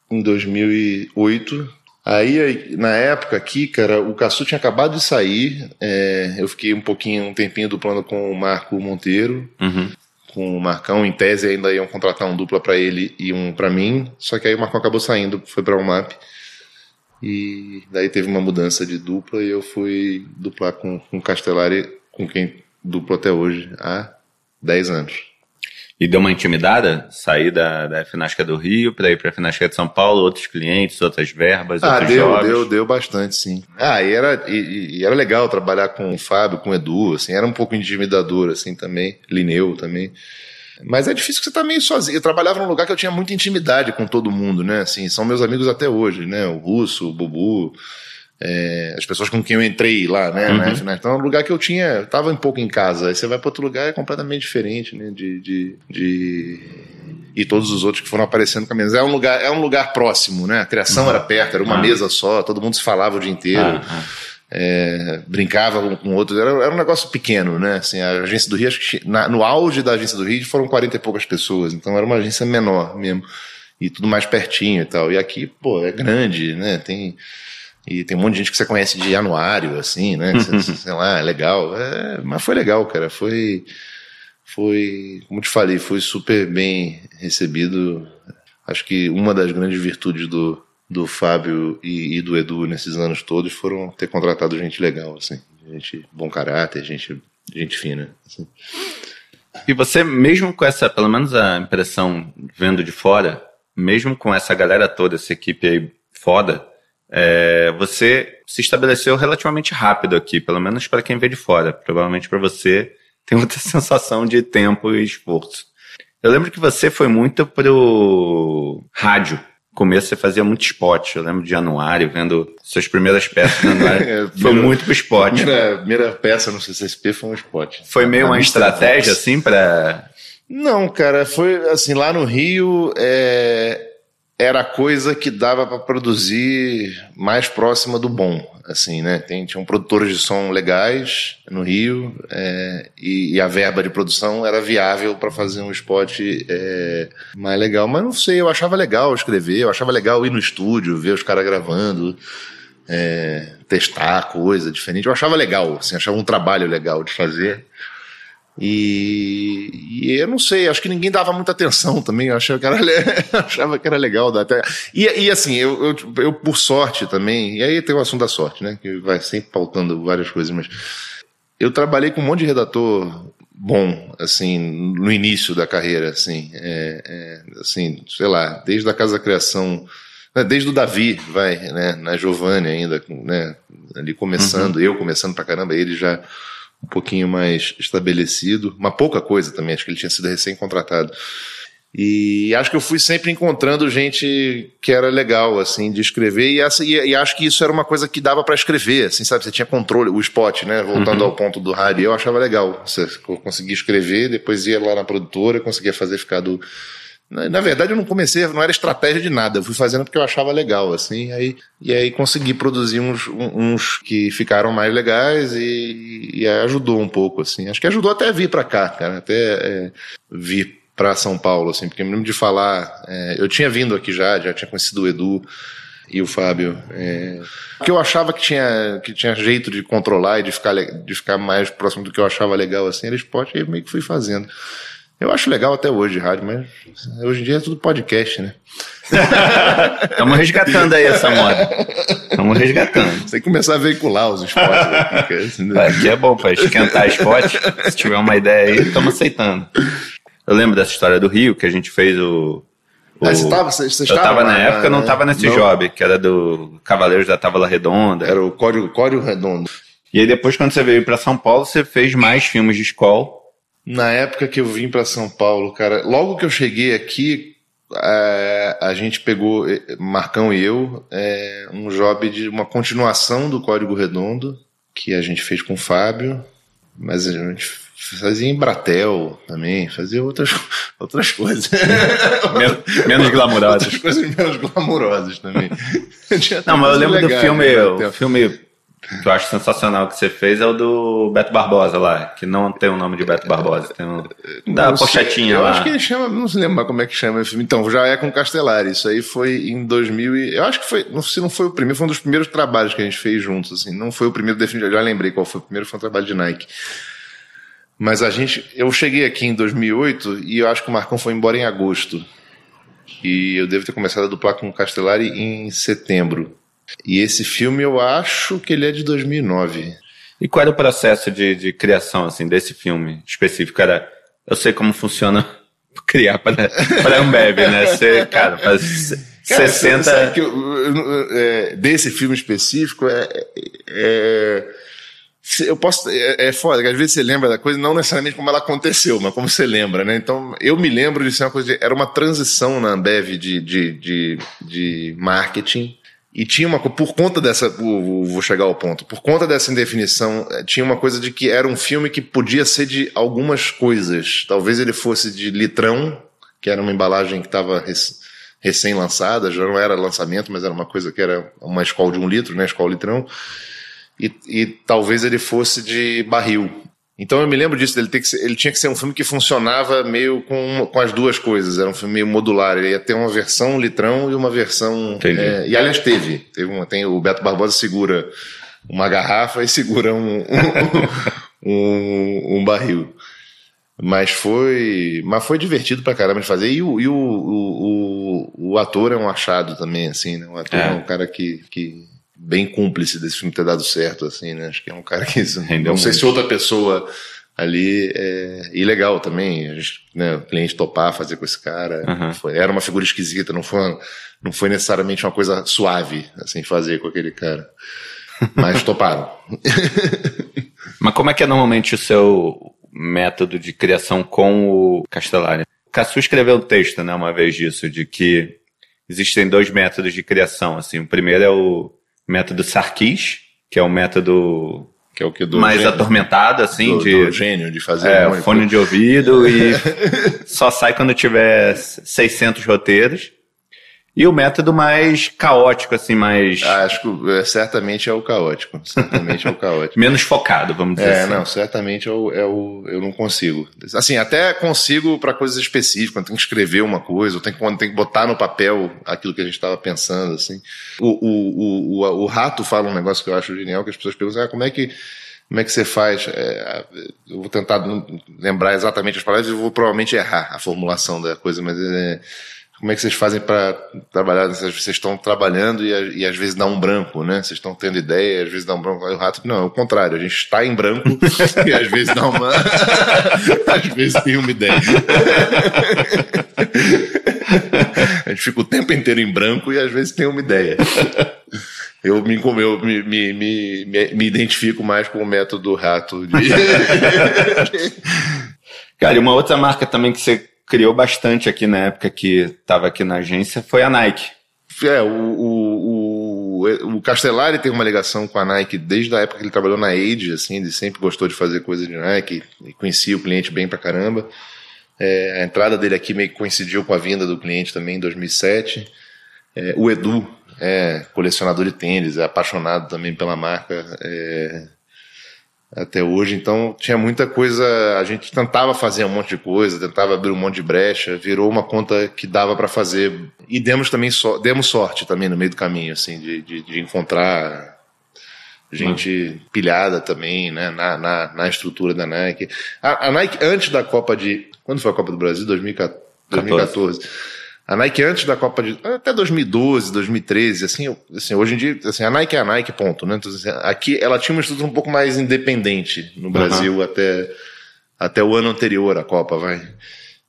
em 2008 Aí, na época aqui, cara, o Caçu tinha acabado de sair. É, eu fiquei um pouquinho, um tempinho duplando com o Marco Monteiro. Uhum. Com o Marcão, em tese ainda iam contratar um dupla para ele e um para mim. Só que aí o Marcão acabou saindo, foi para o MAP. E daí teve uma mudança de dupla e eu fui duplar com, com o Castellari, com quem duplo até hoje, há 10 anos. E deu uma intimidada? Sair da, da Finasca do Rio para ir para a Finasca de São Paulo, outros clientes, outras verbas, ah, outros deu, jogos? deu, deu bastante, sim. Ah, e era, e, e, era legal trabalhar com o Fábio, com o Edu, assim, era um pouco intimidador, assim, também, Lineu também. Mas é difícil que você tá meio sozinho. Eu trabalhava num lugar que eu tinha muita intimidade com todo mundo, né? Assim, são meus amigos até hoje, né? O Russo, o Bubu, é, as pessoas com quem eu entrei lá, né, uhum. né? Então é um lugar que eu tinha, estava um pouco em casa. Aí você vai para outro lugar é completamente diferente, né? De, de, de, e todos os outros que foram aparecendo caminhos. É um lugar, é um lugar próximo, né? A criação uhum. era perto, era uma uhum. mesa só, todo mundo se falava o dia inteiro. É, brincava um com outros, era, era, um negócio pequeno, né? Assim, a agência do Rio, acho que na, no auge da agência do Rio foram 40 e poucas pessoas, então era uma agência menor mesmo. e tudo mais pertinho e tal. E aqui, pô, é grande, né? Tem e tem um monte de gente que você conhece de anuário, assim, né? sei lá, é legal. É, mas foi legal, cara. Foi, foi, como te falei, foi super bem recebido. Acho que uma das grandes virtudes do, do Fábio e, e, do Edu nesses anos todos foram ter contratado gente legal, assim. Gente bom caráter, gente, gente fina. Assim. E você, mesmo com essa, pelo menos a impressão vendo de fora, mesmo com essa galera toda, essa equipe aí foda, é, você se estabeleceu relativamente rápido aqui, pelo menos para quem vê de fora. Provavelmente para você tem outra sensação de tempo e esforço. Eu lembro que você foi muito pro rádio. No começo você fazia muito spot. Eu lembro de Januário, vendo suas primeiras peças no Januário. é, foi muito pro spot. Primeira, primeira peça no CCSP foi um spot. Foi meio uma estratégia, assim, para Não, cara, foi assim, lá no Rio, é, era a coisa que dava para produzir mais próxima do bom, assim, né? Tem, tinham produtores de som legais no Rio é, e, e, a verba de produção era viável para fazer um spot é, mais legal. Mas não sei, eu achava legal escrever, eu achava legal ir no estúdio, ver os caras gravando, é, testar coisa diferente. Eu achava legal, assim, achava um trabalho legal de fazer. E, e, eu não sei, acho que ninguém dava muita atenção também, eu achava que era, achava que era legal. Até, e, e assim, eu, eu, eu, por sorte também, e aí tem o assunto da sorte, né? Que vai sempre pautando várias coisas, mas eu trabalhei com um monte de redator bom, assim, no início da carreira, assim, é, é, assim, sei lá, desde a Casa da Criação, né, desde o Davi, vai, né, na Giovanni ainda, né, ali começando, uhum. eu começando pra caramba, ele já um pouquinho mais estabelecido, uma pouca coisa também, acho que ele tinha sido recém-contratado. E acho que eu fui sempre encontrando gente que era legal, assim, de escrever, e, essa, e, e acho que isso era uma coisa que dava para escrever, assim, sabe? Você tinha controle, o spot, né? Voltando uhum. ao ponto do rádio, eu achava legal. Você conseguia escrever, depois ia lá na produtora, conseguia fazer ficar do na verdade, eu não comecei, não era estratégia de nada. Eu fui fazendo porque eu achava legal, assim. Aí, e aí consegui produzir uns, uns que ficaram mais legais e, e ajudou um pouco, assim. Acho que ajudou até vir para cá, cara. Até é, vir para São Paulo, assim. Porque eu me lembro de falar. É, eu tinha vindo aqui já, já tinha conhecido o Edu e o Fábio. É, que eu achava que tinha, que tinha jeito de controlar e de ficar, de ficar mais próximo do que eu achava legal, assim. Era esporte, aí meio que fui fazendo. Eu acho legal até hoje rádio, mas hoje em dia é tudo podcast, né? Estamos resgatando aí essa moda. Estamos resgatando. Você tem que começar a veicular os esportes. Aqui, aqui é bom para esquentar esporte. Se tiver uma ideia aí, estamos aceitando. Eu lembro dessa história do Rio, que a gente fez o. o... Ah, você tava, você, você eu estava na época, não estava nesse não. job, que era do Cavaleiros da Távola Redonda. Era o Código, Código Redondo. E aí depois, quando você veio para São Paulo, você fez mais filmes de escola na época que eu vim para São Paulo, cara, logo que eu cheguei aqui, é, a gente pegou, é, Marcão e eu, é, um job de uma continuação do Código Redondo, que a gente fez com o Fábio, mas a gente fazia em Bratel também, fazia outras, outras coisas. menos, menos glamourosas. Outras coisas menos glamourosas também. Não, mas eu lembro do filme, o filme que eu acho sensacional que você fez é o do Beto Barbosa lá, que não tem o nome de Beto Barbosa, tem um da pochetinha lá. Eu acho que ele chama, não se lembra como é que chama o filme. Então, já é com Castellari, isso aí foi em 2000 e, eu acho que foi, não sei se não foi o primeiro, foi um dos primeiros trabalhos que a gente fez juntos, assim, não foi o primeiro definitivo, já lembrei qual foi o primeiro, foi um trabalho de Nike. Mas a gente, eu cheguei aqui em 2008 e eu acho que o Marcão foi embora em agosto. E eu devo ter começado a duplar com o Castellari em setembro. E esse filme eu acho que ele é de 2009. E qual era o processo de, de criação assim desse filme específico? Era, eu sei como funciona criar para para Ambev, né? Você, cara, faz cara, 60 sabe que eu, é, desse filme específico é, é eu posso é, é foda, às vezes você lembra da coisa não necessariamente como ela aconteceu, mas como você lembra, né? Então eu me lembro de ser uma coisa de, era uma transição na Ambev de, de, de, de marketing e tinha uma por conta dessa, vou chegar ao ponto, por conta dessa indefinição, eh, tinha uma coisa de que era um filme que podia ser de algumas coisas. Talvez ele fosse de litrão, que era uma embalagem que estava recém-lançada, já não era lançamento, mas era uma coisa que era uma escola de um litro, né, escola litrão. E, e talvez ele fosse de barril. Então eu me lembro disso, dele ser, ele tinha que ser um filme que funcionava meio com, com as duas coisas, era um filme meio modular, ele ia ter uma versão litrão e uma versão... É, e aliás teve, teve uma, tem, o Beto Barbosa segura uma garrafa e segura um, um, um, um barril. Mas foi, mas foi divertido pra caramba de fazer. E o, e o, o, o, o ator é um achado também, assim, né? O ator é, é um cara que, que bem cúmplice desse filme ter dado certo, assim, né? Acho que é um cara que. Rendeu não sei muito. se outra pessoa ali é e legal também, a gente, né, o cliente topar fazer com esse cara. Uhum. Foi, era uma figura esquisita, não foi, não foi necessariamente uma coisa suave, assim, fazer com aquele cara. Mas toparam. Mas como é que é normalmente o seu método de criação com o Castellari? O Cassu escreveu um texto, né, uma vez disso, de que existem dois métodos de criação, assim. O primeiro é o método Sarkis, que é o método que é o que do mais gênio, atormentado, assim, do, de do gênio de fazer é, um fone de ouvido e só sai quando tiver 600 roteiros. E o método mais caótico, assim, mais. Acho que é, certamente é o caótico. Certamente é o caótico. Menos focado, vamos dizer é, assim. não, certamente é o, é o. Eu não consigo. Assim, até consigo para coisas específicas, quando tem que escrever uma coisa, ou tem, quando tem que botar no papel aquilo que a gente estava pensando, assim. O, o, o, o, o Rato fala um negócio que eu acho genial, que as pessoas perguntam, ah, como é que como é que você faz? É, eu vou tentar lembrar exatamente as palavras e vou provavelmente errar a formulação da coisa, mas é, como é que vocês fazem para trabalhar? Vocês estão trabalhando e, e, às vezes dá um branco, né? Vocês estão tendo ideia, às vezes dá um branco. O rato, não, é o contrário. A gente está em branco e às vezes dá uma. às vezes tem uma ideia. a gente fica o tempo inteiro em branco e às vezes tem uma ideia. Eu me, eu me, me, me, me identifico mais com o método rato. De... Cara, e uma outra marca também que você criou bastante aqui na época que estava aqui na agência foi a Nike. É, o, o, o, o Castellari tem uma ligação com a Nike desde a época que ele trabalhou na Age, assim, ele sempre gostou de fazer coisa de Nike, conhecia o cliente bem pra caramba. É, a entrada dele aqui meio que coincidiu com a vinda do cliente também em 2007. É, o Edu é colecionador de tênis, é apaixonado também pela marca. É, até hoje. Então tinha muita coisa. A gente tentava fazer um monte de coisa, tentava abrir um monte de brecha. Virou uma conta que dava para fazer. E demos também so, demos sorte também no meio do caminho, assim, de, de, de encontrar gente pilhada também, né, na, na, na, estrutura da Nike. A, a, Nike antes da Copa de quando foi a Copa do Brasil? 2014. 2014. A Nike antes da Copa de. até 2012, 2013, assim, assim hoje em dia, assim, a Nike é a Nike, ponto, né? Então, assim, aqui ela tinha uma estrutura um pouco mais independente no Brasil uhum. até, até o ano anterior à Copa, vai.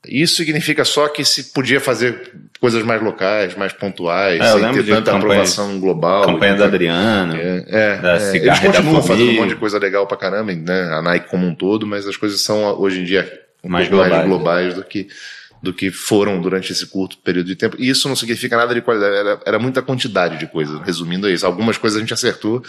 Isso significa só que se podia fazer coisas mais locais, mais pontuais, é, sem ter tanta aprovação global. Campanha da Adriana, é, é, da é, Eles continuam fazendo um monte de coisa legal pra caramba, né? A Nike como um todo, mas as coisas são hoje em dia um mais, globais, mais globais do que do que foram durante esse curto período de tempo. E isso não significa nada de qualidade, era, era muita quantidade de coisas, resumindo é isso. Algumas coisas a gente acertou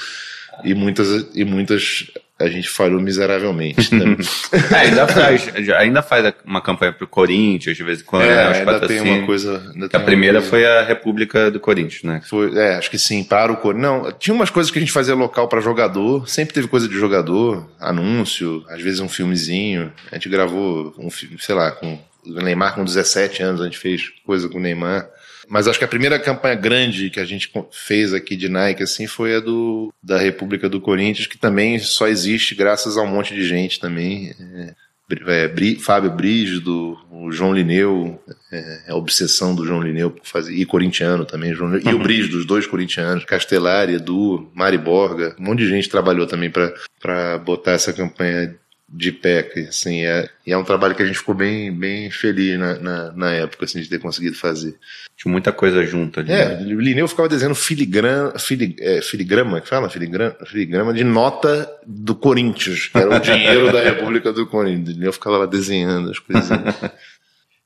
e muitas, e muitas a gente falhou miseravelmente. Né? é, ainda, faz, ainda faz uma campanha para o Corinthians, de vez em quando. É, né, ainda tem uma coisa. a primeira coisa. foi a República do Corinthians, né? Foi, é, acho que sim, para o Corinthians. Não, tinha umas coisas que a gente fazia local para jogador, sempre teve coisa de jogador, anúncio, às vezes um filmezinho. A gente gravou um filme, sei lá, com o Neymar com 17 anos, a gente fez coisa com o Neymar. Mas acho que a primeira campanha grande que a gente fez aqui de Nike assim foi a do da República do Corinthians, que também só existe graças a um monte de gente também. É, é, Bri, Fábio Brígido, o João Lineu, é, a obsessão do João Lineu por fazer, e corintiano também, João Lineu, e o uhum. Brígido, os dois corintianos, Castellari, Edu, Mari Borga, um monte de gente trabalhou também para botar essa campanha de PEC, assim, é, e é um trabalho que a gente ficou bem, bem feliz na, na, na época, assim, de ter conseguido fazer. Tinha muita coisa junto ali. É, né? o Lineu ficava desenhando filigrama, filig, é, filigrama, que fala? Filigrama, filigrama de nota do Corinthians, que era o dinheiro da República do Corinthians. O Lineu ficava lá desenhando as coisas.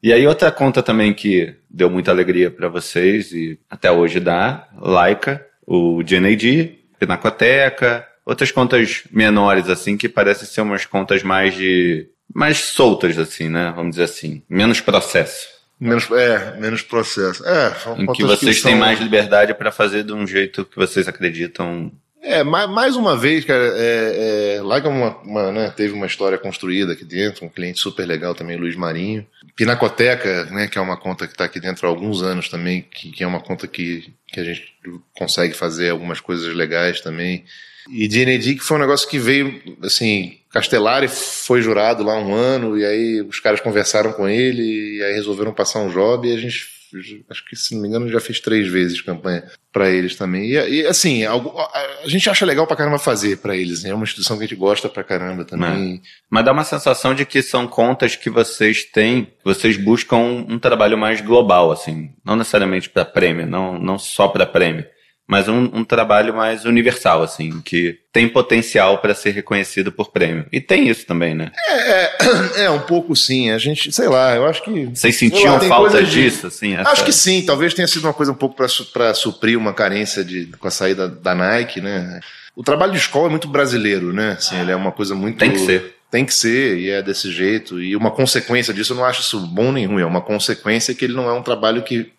e aí outra conta também que deu muita alegria para vocês e até hoje dá, Laika, o GNAD, Pinacoteca, outras contas menores, assim, que parecem ser umas contas mais de. mais soltas, assim, né? Vamos dizer assim. Menos processo. Menos, é, menos processo. É, em que vocês que têm mais liberdade para fazer de um jeito que vocês acreditam É, mais, mais uma vvez, cara, é, é, lá que uma, uma né, teve uma história construída aqui dentro, um cliente super legal também, Luiz Marinho. Pinacoteca, né, que é uma conta que está aqui dentro há alguns anos também, que, que, é uma conta que, que a gente consegue fazer algumas coisas legais também. E DND que foi um negócio que veio, assim, Castellari foi jurado lá um ano, e aí os caras conversaram com ele, e aí resolveram passar um job, e a gente acho que se não me engano já fiz três vezes campanha para eles também. E, e, assim, a, a, gente acha legal pra caramba fazer para eles, né? é uma instituição que a gente gosta pra caramba também. É. Mas dá uma sensação de que são contas que vocês têm, vocês buscam um, um trabalho mais global, assim, não necessariamente para prêmio, não, não só para prêmio mas um, um, trabalho mais universal, assim, que tem potencial para ser reconhecido por prêmio. E tem isso também, né? É, é, é, um pouco sim. A gente, sei lá, eu acho que. Vocês sentiam lá, falta disso, assim? Essa... Acho que sim. Talvez tenha sido uma coisa um pouco para suprir uma carência de, com a saída da Nike, né? O trabalho de escola é muito brasileiro, né? Assim, ele é uma coisa muito. Tem que ser. Tem que ser, e é desse jeito. E uma consequência disso, eu não acho isso bom nem ruim. É uma consequência que ele não é um trabalho que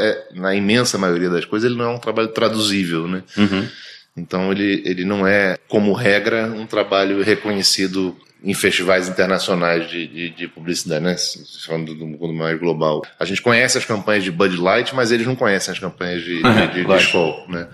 é, na imensa maioria das coisas, ele não é um trabalho traduzível, né? Uhum. Então ele, ele não é, como regra, um trabalho reconhecido em festivais internacionais de, de, de publicidade, né? Falando do mundo mais global. A gente conhece as campanhas de Bud Light, mas eles não conhecem as campanhas de, de, de, de né?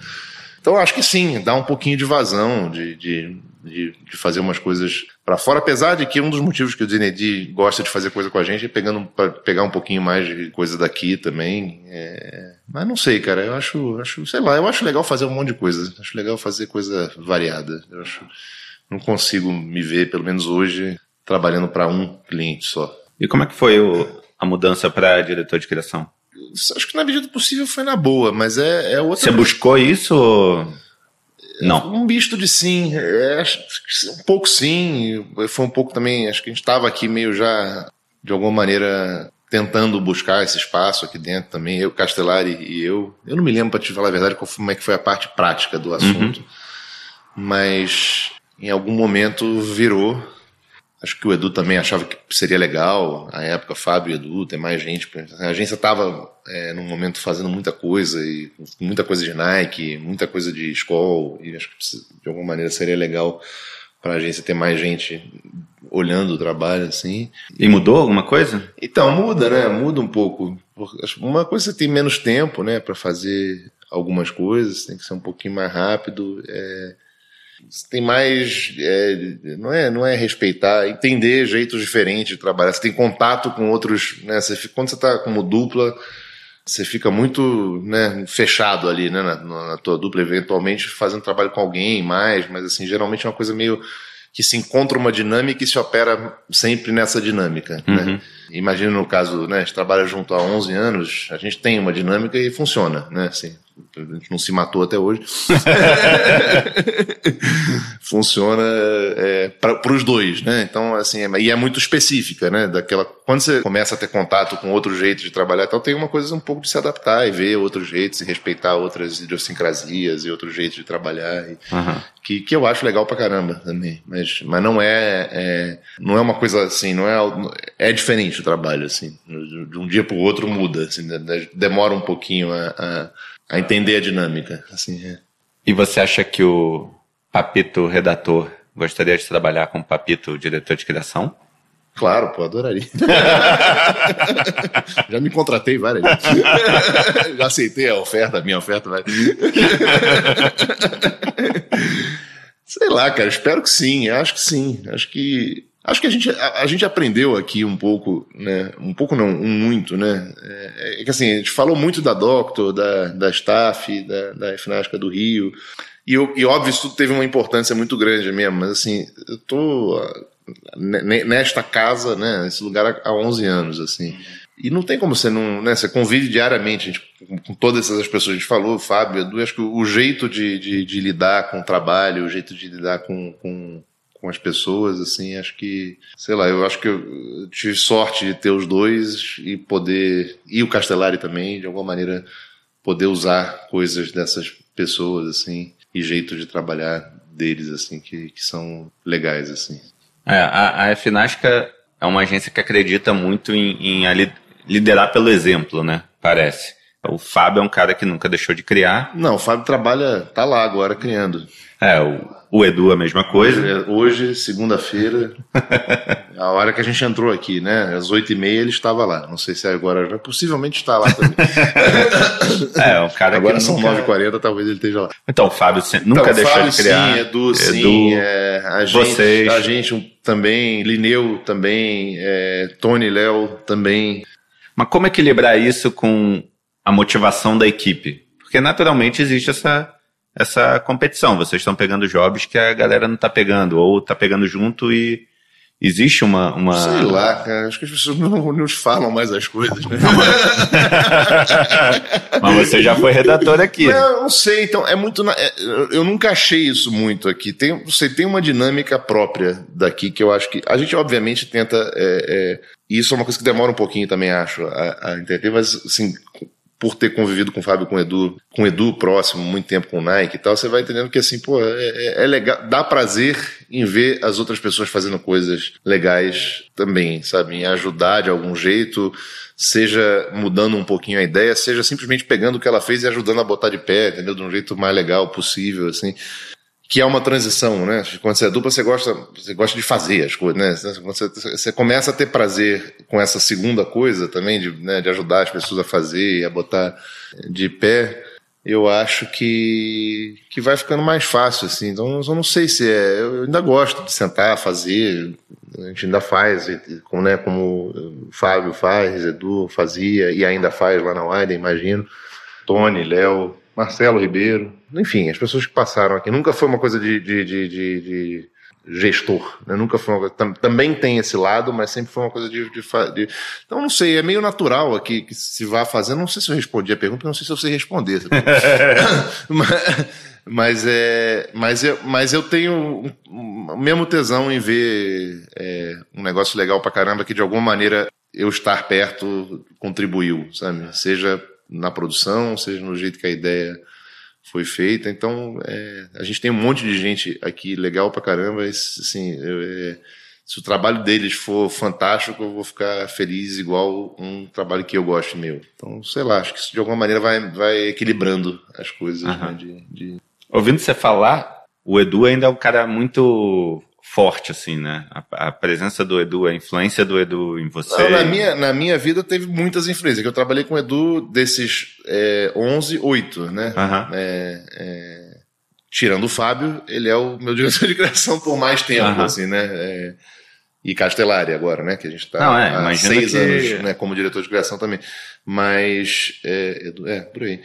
Então acho que sim, dá um pouquinho de vazão, de, de, de, de fazer umas coisas para fora, apesar de que um dos motivos que o Zinedi gosta de fazer coisa com a gente é pegando, pegar um pouquinho mais de coisa daqui também. É... Mas não sei, cara, eu acho, acho, sei lá, eu acho legal fazer um monte de coisa. Acho legal fazer coisa variada. Eu acho, não consigo me ver, pelo menos hoje, trabalhando para um cliente só. E como é que foi o, a mudança para diretor de criação? acho que na medida do possível foi na boa, mas é, é outra. Você buscou isso? Ou... Não. Um misto de sim. É, um pouco sim. Foi um pouco também. Acho que a gente estava aqui meio já, de alguma maneira, tentando buscar esse espaço aqui dentro também. Eu, Castellari e eu. Eu não me lembro, para te falar a verdade, como é que foi a parte prática do assunto. Uhum. Mas em algum momento virou. Acho que o Edu também achava que seria legal, na época, Fábio e Edu, ter mais gente. A agência estava, é, num momento, fazendo muita coisa, e muita coisa de Nike, muita coisa de escola, e acho que de alguma maneira seria legal para a agência ter mais gente olhando o trabalho, assim. E mudou alguma coisa? Então, muda, né? Muda um pouco. Uma coisa é você tem menos tempo, né, para fazer algumas coisas, tem que ser um pouquinho mais rápido. É você tem mais é, não é não é respeitar entender jeitos diferentes de trabalhar você tem contato com outros né você fica, quando você está como dupla você fica muito né, fechado ali né na, na tua dupla eventualmente fazendo trabalho com alguém mais mas assim geralmente é uma coisa meio que se encontra uma dinâmica e se opera sempre nessa dinâmica. Né? Uhum. Né? Imagina no caso, né, a gente trabalha junto há 11 anos, a gente tem uma dinâmica e funciona, né? Assim, a gente não se matou até hoje. Funciona é, para os dois, né? Então, assim, é, e é muito específica, né? Daquela, quando você começa a ter contato com outro jeito de trabalhar, então tem uma coisa um pouco de se adaptar e ver outros jeitos e respeitar outras idiosincrasias e outros jeitos de trabalhar, e, uhum. que, que eu acho legal pra caramba também. Mas, mas não é, é não é uma coisa assim, não é é diferente o trabalho assim. De um dia para o outro muda, assim, demora um pouquinho a, a a entender a dinâmica. Assim, é. E você acha que o Papito redator gostaria de trabalhar com o Papito diretor de criação? Claro, pô, adoraria. Já me contratei várias vezes. Já aceitei a oferta, a minha oferta. Vai. Sei lá, cara, espero que sim, acho que sim. Acho que Acho que a gente, a, a, gente aprendeu aqui um pouco, né? Um pouco não, um muito, né? É, é que assim, a gente falou muito da Doctor, da, da staff, da, da FNASCA do Rio. E, eu, e óbvio, isso teve uma importância muito grande mesmo, mas assim, eu tô nesta casa, né? Nesse lugar há 11 anos, assim. E não tem como você não, né? Você convive diariamente, gente, com todas essas pessoas, a gente falou, Fábio, Edu, acho que o jeito de, de, de lidar com o trabalho, o jeito de lidar com, com com as pessoas, assim, acho que, sei lá, eu acho que eu tive sorte de ter os dois e poder, e o Castellari também, de alguma maneira, poder usar coisas dessas pessoas, assim, e jeitos de trabalhar deles, assim, que, que são legais, assim. É, a, a FNASCA é uma agência que acredita muito em, em liderar pelo exemplo, né? Parece. O Fábio é um cara que nunca deixou de criar. Não, o Fábio trabalha, tá lá agora criando. É, o, o Edu a mesma coisa. Hoje, hoje segunda-feira, a hora que a gente entrou aqui, né? Às oito e meia ele estava lá. Não sei se agora já possivelmente está lá também. é, um cara agora que são nunca... nove e quarenta, talvez ele esteja lá. Então, o Fábio nunca então, deixou Fábio, de criar. Sim, Edu, sim. É, a gente, vocês. a gente também, Lineu também, é, Tony, Léo também. Mas como equilibrar isso com a motivação da equipe? Porque naturalmente existe essa essa competição. Vocês estão pegando jobs que a galera não está pegando, ou está pegando junto e existe uma, uma. Sei lá, cara. Acho que as pessoas não nos falam mais as coisas, né? Mas você já foi redator aqui. Não, não sei, então, é muito. É, eu nunca achei isso muito aqui. Tem, você tem uma dinâmica própria daqui que eu acho que. A gente, obviamente, tenta. É, é... Isso é uma coisa que demora um pouquinho também, acho, a, a entender, mas assim por ter convivido com o Fábio, com o Edu, com o Edu próximo, muito tempo com o Nike e tal, você vai entendendo que assim, pô, é, é, é, legal, dá prazer em ver as outras pessoas fazendo coisas legais também, sabe? Em ajudar de algum jeito, seja mudando um pouquinho a ideia, seja simplesmente pegando o que ela fez e ajudando a botar de pé, entendeu? De um jeito mais legal possível, assim que é uma transição, né? Quando você é dupla, você gosta, você gosta de fazer as coisas, né? Você, você começa a ter prazer com essa segunda coisa também, de, né, de ajudar as pessoas a fazer a botar de pé, eu acho que, que vai ficando mais fácil, assim. Então, eu não sei se é. Eu ainda gosto de sentar, fazer, a gente ainda faz, como, né, como o Fábio faz, Edu fazia e ainda faz lá na Widen, imagino. Tony, Léo, Marcelo Ribeiro, enfim, as pessoas que passaram aqui. Nunca foi uma coisa de, de, de, de, gestor, né? nunca foi uma coisa, também tem esse lado, mas sempre foi uma coisa de, então não sei, é meio natural aqui que se vá fazendo, não sei se eu respondi a pergunta, não sei se eu sei responder, mas, mas, é, mas, eu, mas eu tenho o mesmo tesão em ver é, um negócio legal pra caramba que de alguma maneira eu estar perto contribuiu, sabe? Seja na produção, seja no jeito que a ideia foi feita. Então, é, a gente tem um monte de gente aqui legal pra caramba. E, assim, eu, é, se o trabalho deles for fantástico, eu vou ficar feliz igual um trabalho que eu gosto meu. Então, sei lá, acho que isso de alguma maneira vai, vai equilibrando as coisas. Né, de, de... Ouvindo você falar, o Edu ainda é um cara muito forte, assim, né? A, a, presença do Edu, a influência do Edu em você. Não, na, minha, na minha vida teve muitas influências. Eu trabalhei com o Edu desses é, 11, 8, né? Uhum. É, é, tirando o Fábio, ele é o meu diretor de criação por mais tempo, uhum. assim, né? É, e Castellari agora, né? Que a gente está é, há seis que... anos né, como diretor de criação também. Mas, é, Edu, é, por aí.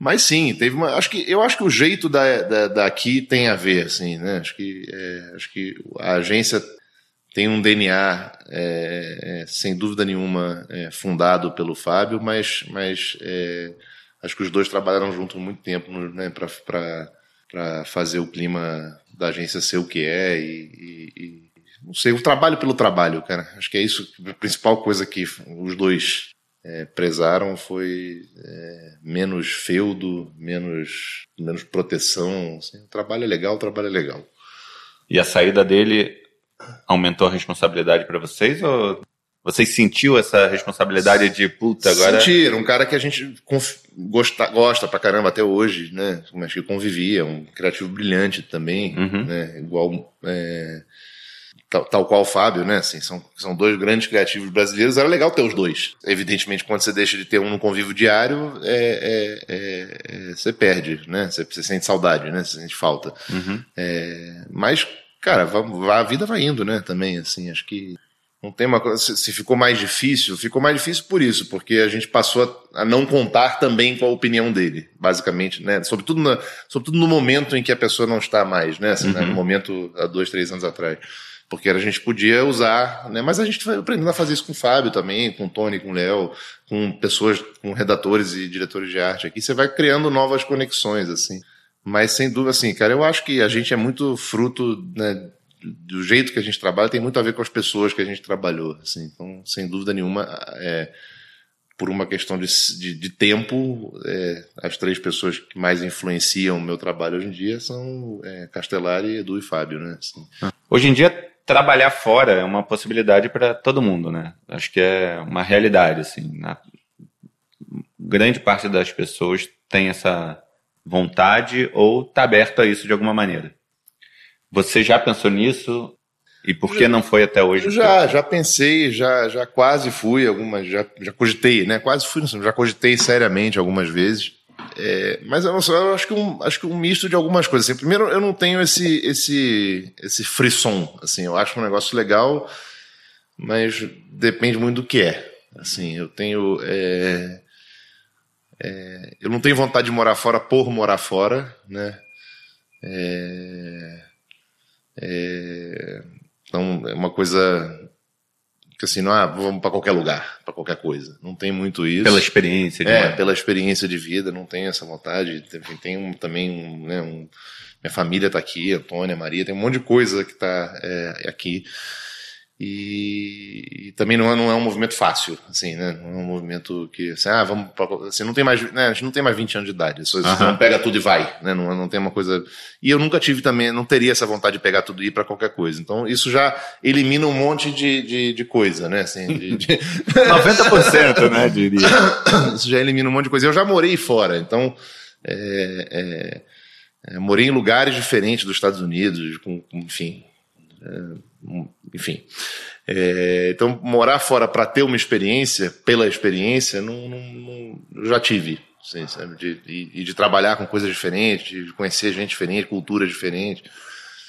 Mas sim, teve uma. Acho que eu acho que o jeito da, da daqui tem a ver, assim, né? Acho que é, acho que a agência tem um DNA é, é, sem dúvida nenhuma é, fundado pelo Fábio, mas, mas é, acho que os dois trabalharam juntos muito tempo, né? Para fazer o clima da agência ser o que é e, e, e não sei, o trabalho pelo trabalho, cara. Acho que é isso a principal coisa que os dois é, prezaram foi é, menos feudo, menos, menos proteção. Assim, trabalho é legal, trabalho é legal. E a saída dele aumentou a responsabilidade para vocês ou vocês sentiu essa responsabilidade de puta agora? Sentiram, um cara que a gente gosta, gosta pra caramba até hoje, né? Mas que convivia, um criativo brilhante também, uhum. né? Igual é, tal, tal, qual o Fábio, né? Assim, são, são dois grandes criativos brasileiros. Era legal ter os dois. Evidentemente, quando você deixa de ter um no convívio diário, é, é, é, é você perde, né? Você, você, sente saudade, né? Você sente falta. Uhum. É, mas, cara, a vida vai indo, né? Também, assim, acho que não tem uma coisa. Se ficou mais difícil, ficou mais difícil por isso, porque a gente passou a, a não contar também com a opinião dele, basicamente, né? Sobretudo, na, sobretudo no momento em que a pessoa não está mais, né? Assim, uhum. né? No momento há dois, três anos atrás porque a gente podia usar, né? Mas a gente foi aprendendo a fazer isso com o Fábio também, com o Tony, com o Léo, com pessoas, com redatores e diretores de arte aqui. Você vai criando novas conexões, assim. Mas sem dúvida, assim, cara, eu acho que a gente é muito fruto, né, do jeito que a gente trabalha, tem muito a ver com as pessoas que a gente trabalhou, assim. Então, sem dúvida nenhuma, é, por uma questão de, de, de tempo, é, as três pessoas que mais influenciam o meu trabalho hoje em dia são é, Edu e Fábio, né? Assim. Hoje em dia trabalhar fora é uma possibilidade para todo mundo, né? Acho que é uma realidade, assim. Na, grande parte das pessoas tem essa vontade ou está aberto a isso de alguma maneira. Você já pensou nisso? E por que não foi até hoje? Já, já pensei, já, já quase fui algumas, já, já cogitei, né? Quase fui, já cogitei seriamente algumas vezes. É, mas eu, não sei, eu acho que um, acho que um misto de algumas coisas. Assim, primeiro, eu não tenho esse esse esse frisson, assim. Eu acho um negócio legal, mas depende muito do que é. Assim, eu tenho é, é, eu não tenho vontade de morar fora por morar fora, né? É, é, então é uma coisa que assim, não, ah, vamos para qualquer lugar, para qualquer coisa. Não tem muito isso. Pela experiência. De é, uma... pela experiência de vida, não tem essa vontade. Tem, tem um, também um, né, um, minha família está aqui, Antônia, Maria, tem um monte de coisa que está é, aqui. E, e, também não é, não é um movimento fácil, assim, né? Não é um movimento que, assim, ah, vamos assim, não tem mais, né? A gente não tem mais 20 anos de idade, você não pega tudo e vai, né? Não, não tem uma coisa. E eu nunca tive também, não teria essa vontade de pegar tudo e ir para qualquer coisa. Então isso já elimina um monte de, de, de coisa, né? Assim, de, de... 90%, né? Diria. Isso já elimina um monte de coisa. Eu já morei fora, então. É, é, é, morei em lugares diferentes dos Estados Unidos, com, com enfim. É, enfim. É, então, morar fora para ter uma experiência, pela experiência, não, não, não já tive. Assim, sabe? De, de, de, trabalhar com coisas diferentes, de conhecer gente diferente, cultura diferente.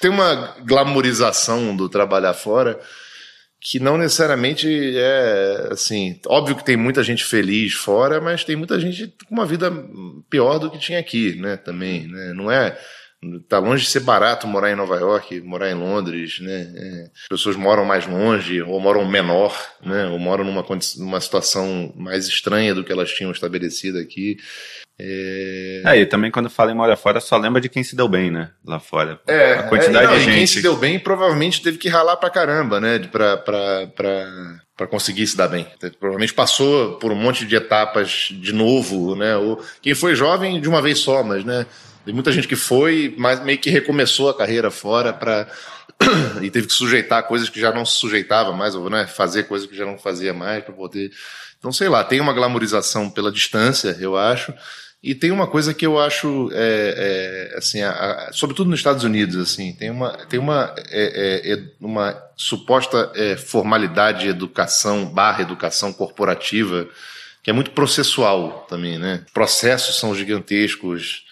Tem uma glamorização do trabalhar fora que não necessariamente é assim. Óbvio que tem muita gente feliz fora, mas tem muita gente com uma vida pior do que tinha aqui, né? Também, né? Não é Tá longe de ser barato morar em Nova York, morar em Londres, né? É, as pessoas moram mais longe, ou moram menor, né? Ou moram numa, numa situação mais estranha do que elas tinham estabelecido aqui. É... é, e também quando fala em morar fora, só lembra de quem se deu bem, né? Lá fora. É, a quantidade é, não, de gente. quem se deu bem provavelmente teve que ralar pra caramba, né? Pra, pra, pra, pra conseguir se dar bem. Provavelmente passou por um monte de etapas de novo, né? Ou quem foi jovem de uma vez só, mas, né? Tem muita gente que foi, mas meio que recomeçou a carreira fora para e teve que sujeitar coisas que já não se sujeitava mais, ou né, fazer coisas que já não fazia mais para poder. Então, sei lá, tem uma glamorização pela distância, eu acho. E tem uma coisa que eu acho, é, é, assim, a, a, sobretudo nos Estados Unidos, assim, tem uma, tem uma, é, é, é uma suposta é, formalidade, educação, barra educação corporativa, que é muito processual também, né? Processos são gigantescos,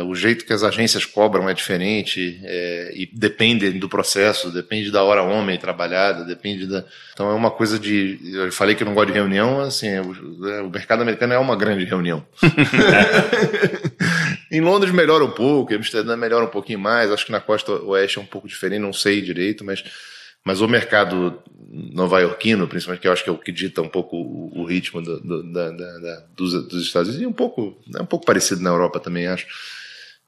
o jeito que as agências cobram é diferente é, e depende do processo, depende da hora homem trabalhada, depende da. Então é uma coisa de. Eu falei que eu não gosto de reunião, assim, o, é, o mercado americano é uma grande reunião. em Londres melhora um pouco, em Amsterdã melhora um pouquinho mais, acho que na costa oeste é um pouco diferente, não sei direito, mas, mas o mercado nova-iorquino, principalmente, que eu acho que é o que dita um pouco o, o ritmo do, do, da, da, da, dos, dos Estados Unidos, e um pouco, é um pouco parecido na Europa também, acho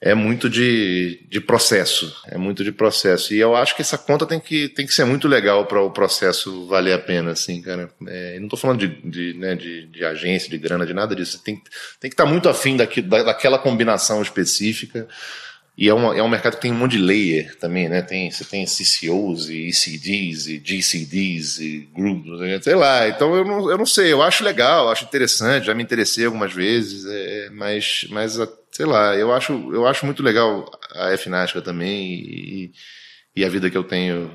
é muito de, de processo, é muito de processo. E eu acho que essa conta tem que, tem que ser muito legal para o processo valer a pena, assim, cara. É, não estou falando de, de, né, de, de, agência, de grana, de nada disso. Tem, tem que estar tá muito afim daqui, da, daquela combinação específica. E é, uma, é um mercado que tem um monte de layer também, né? Tem, você tem CCOs e ECDs e GCDs e grupos, né? sei lá. Então eu não, eu não sei, eu acho legal, acho interessante, já me interessei algumas vezes, é, mas, mas sei lá, eu acho, eu acho muito legal a FNASCA também e, e a vida que eu tenho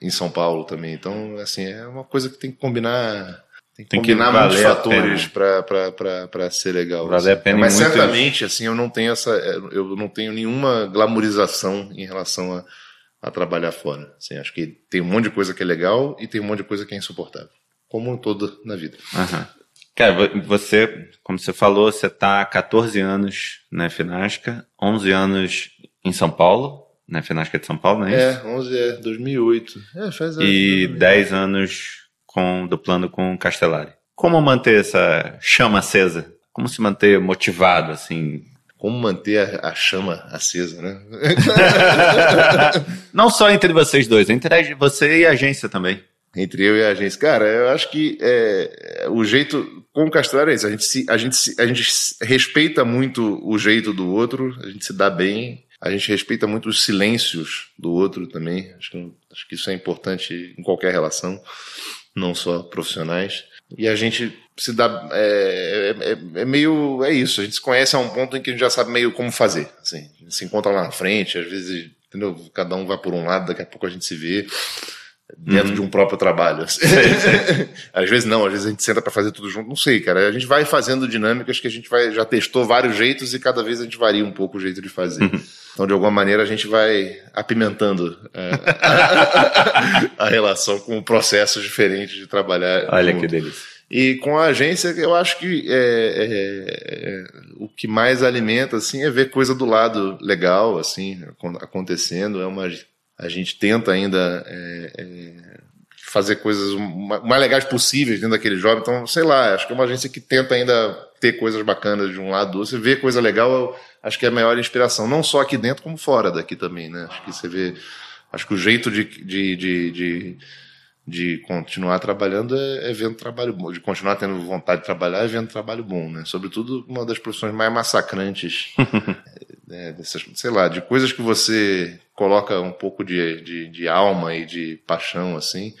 em São Paulo também. Então, assim, é uma coisa que tem que combinar. Tem que tem combinar que muitos fatores para ser legal. Valer assim. a pena Mas certamente, assim, eu não tenho essa, eu não tenho nenhuma glamorização em relação a, a trabalhar fora. Assim, acho que tem um monte de coisa que é legal e tem um monte de coisa que é insuportável. Como toda na vida. Uhum. Cara, você, como você falou, você está há 14 anos na Finasca, 11 anos em São Paulo, na Finasca de São Paulo, não é isso? É, 11 é, 2008. É, faz E 10 anos com, do plano com Castellari. Como manter essa chama acesa? Como se manter motivado, assim? Como manter a, a chama acesa, né? não só entre vocês dois, entre você e a agência também entre eu e a agência. Cara, eu acho que é, o jeito com o Castro é isso. A gente, se, a, gente se, a gente respeita muito o jeito do outro, a gente se dá bem, a gente respeita muito os silêncios do outro também. Acho que, acho que isso é importante em qualquer relação, não só profissionais. e a gente se dá. É, é, é, é, meio. É isso. A gente se conhece a um ponto em que a gente já sabe meio como fazer. Assim, a gente se encontra lá na frente, às vezes, entendeu? Cada um vai por um lado, daqui a pouco a gente se vê dentro uhum. de um próprio trabalho. às vezes não, às vezes a gente senta para fazer tudo junto, não sei, cara. A gente vai fazendo dinâmicas que a gente vai já testou vários jeitos e cada vez a gente varia um pouco o jeito de fazer. Uhum. Então, de alguma maneira, a gente vai apimentando é, a, relação com processos diferentes de trabalhar. Olha junto. que delícia. E com a agência, eu acho que é, é, é, o que mais alimenta assim é ver coisa do lado legal assim acontecendo. É uma a gente tenta ainda é, é, fazer coisas mais legais possíveis dentro daquele job. Então, sei lá, acho que é uma agência que tenta ainda ter coisas bacanas de um lado. Você vê coisa legal, acho que é a maior inspiração. Não só aqui dentro, como fora daqui também, né? Acho que você vê. Acho que o jeito de, de, de, de de continuar trabalhando é, é, vendo trabalho bom, de continuar tendo vontade de trabalhar é vendo trabalho bom, né? Sobretudo uma das profissões mais massacrantes, é, dessas, sei lá, de coisas que você coloca um pouco de, de, de, alma e de paixão, assim.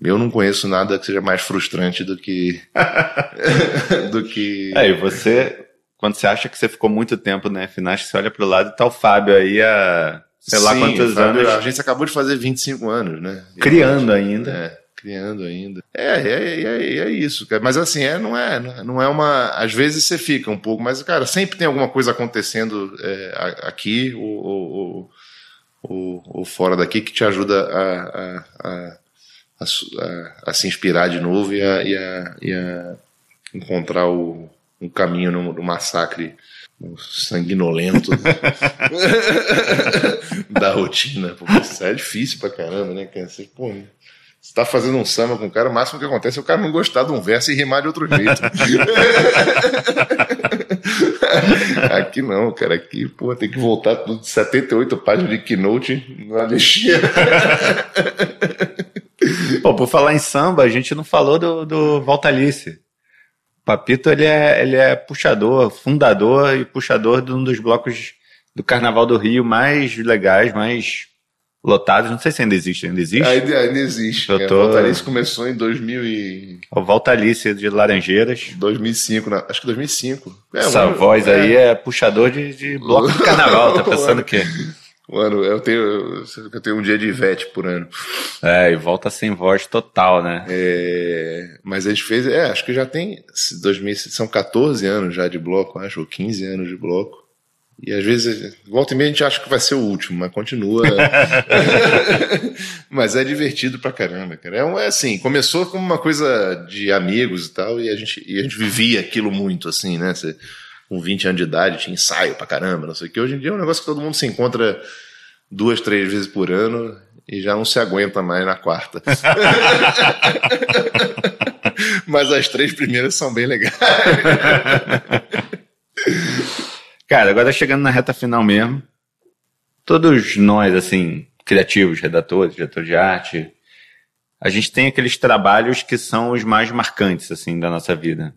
Eu não conheço nada que seja mais frustrante do que do que. É, e você, quando você acha que você ficou muito tempo na né, FNASC, você olha para o lado e tá o Fábio aí a sei lá Sim, quantos anos. A gente acabou de fazer 25 anos, né? Criando ainda. É, criando ainda. É, é, é, é, isso, cara. Mas assim, é, não é, não é uma. Às vezes você fica um pouco, mas, cara, sempre tem alguma coisa acontecendo é, aqui ou, ou, ou, ou, fora daqui que te ajuda a, a, a, a, se inspirar de novo e a, e e a encontrar o, um caminho no, no massacre sanguinolento da rotina. Pô, isso é difícil pra caramba, né? Você, pô, você tá fazendo um samba com o cara, o máximo que acontece é o cara não gostar de um verso e rimar de outro jeito. aqui não, cara. Aqui, pô, tem que voltar tudo 78 páginas de keynote na lixinha. Pô, por falar em samba, a gente não falou do, do Voltalice. Papito ele é, ele é puxador, fundador e puxador de um dos blocos do Carnaval do Rio mais legais, mais lotados. Não sei se ainda existe. Ainda existe? Ainda, ainda existe. Eu tô... O Voltalice começou em 2000 e... O Voltalice de Laranjeiras. 2005, acho que 2005. É, Essa mano, voz é... aí é puxador de, de bloco de carnaval. tá pensando o quê? Mano, eu tenho, eu tenho um dia de Ivete por ano. É, e volta sem voz total, né? É, mas a gente fez, é, acho que já tem 2000, são 14 anos já de bloco, acho, ou 15 anos de bloco. E às vezes, volta e meia a gente acha que vai ser o último, mas continua. mas é divertido pra caramba, cara. É, um, é assim, começou como uma coisa de amigos e tal, e a gente, e a gente vivia aquilo muito, assim, né? Você, com 20 anos de idade, tinha ensaio pra caramba, não sei o que. Hoje em dia é um negócio que todo mundo se encontra duas, três vezes por ano e já não se aguenta mais na quarta. Mas as três primeiras são bem legais. Cara, agora chegando na reta final mesmo, todos nós, assim, criativos, redatores, diretores de arte, a gente tem aqueles trabalhos que são os mais marcantes, assim, da nossa vida.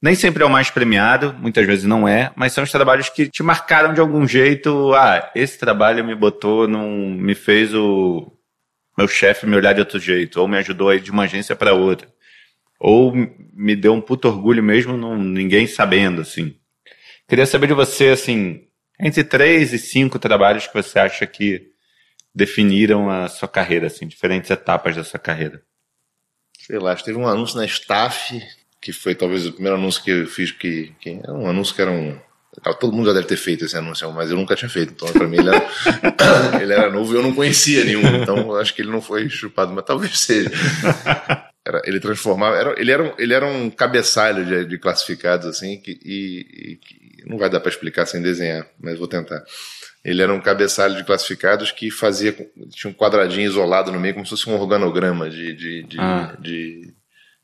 Nem sempre é o mais premiado, muitas vezes não é, mas são os trabalhos que te marcaram de algum jeito. Ah, esse trabalho me botou num. me fez o meu chefe me olhar de outro jeito, ou me ajudou a ir de uma agência para outra. Ou me deu um puto orgulho mesmo, não, ninguém sabendo, assim. Queria saber de você, assim, entre três e cinco trabalhos que você acha que definiram a sua carreira, assim, diferentes etapas da sua carreira. Sei lá, teve um anúncio na Staff que foi talvez o primeiro anúncio que eu fiz, que, que era um anúncio que era um. Todo mundo já deve ter feito esse anúncio, mas eu nunca tinha feito. Então, para mim, ele era, ele era novo e eu não conhecia nenhum. Então, acho que ele não foi chupado, mas talvez seja. Era, ele transformava. Era, ele, era um, ele era um cabeçalho de, de classificados, assim, que, e, e que não vai dar para explicar sem desenhar, mas vou tentar. Ele era um cabeçalho de classificados que fazia. Tinha um quadradinho isolado no meio, como se fosse um organograma de, de, de, ah. de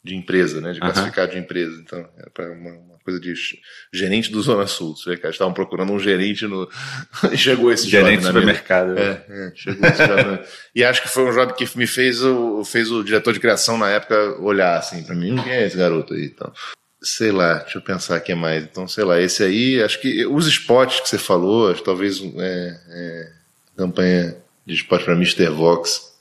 de empresa, né? De classificado uhum. de empresa. Então, é para uma, uma, coisa de gerente do Zona Sul. Você vê que estavam procurando um gerente no. chegou esse gerente do supermercado. É, é, chegou esse job. e acho que foi um job que me fez o, fez o diretor de criação na época olhar assim para mim, quem é esse garoto aí? Então, sei lá, deixa eu pensar aqui mais. Então, sei lá, esse aí, acho que os spots que você falou, acho, talvez é, é, campanha de spot para Mr. Vox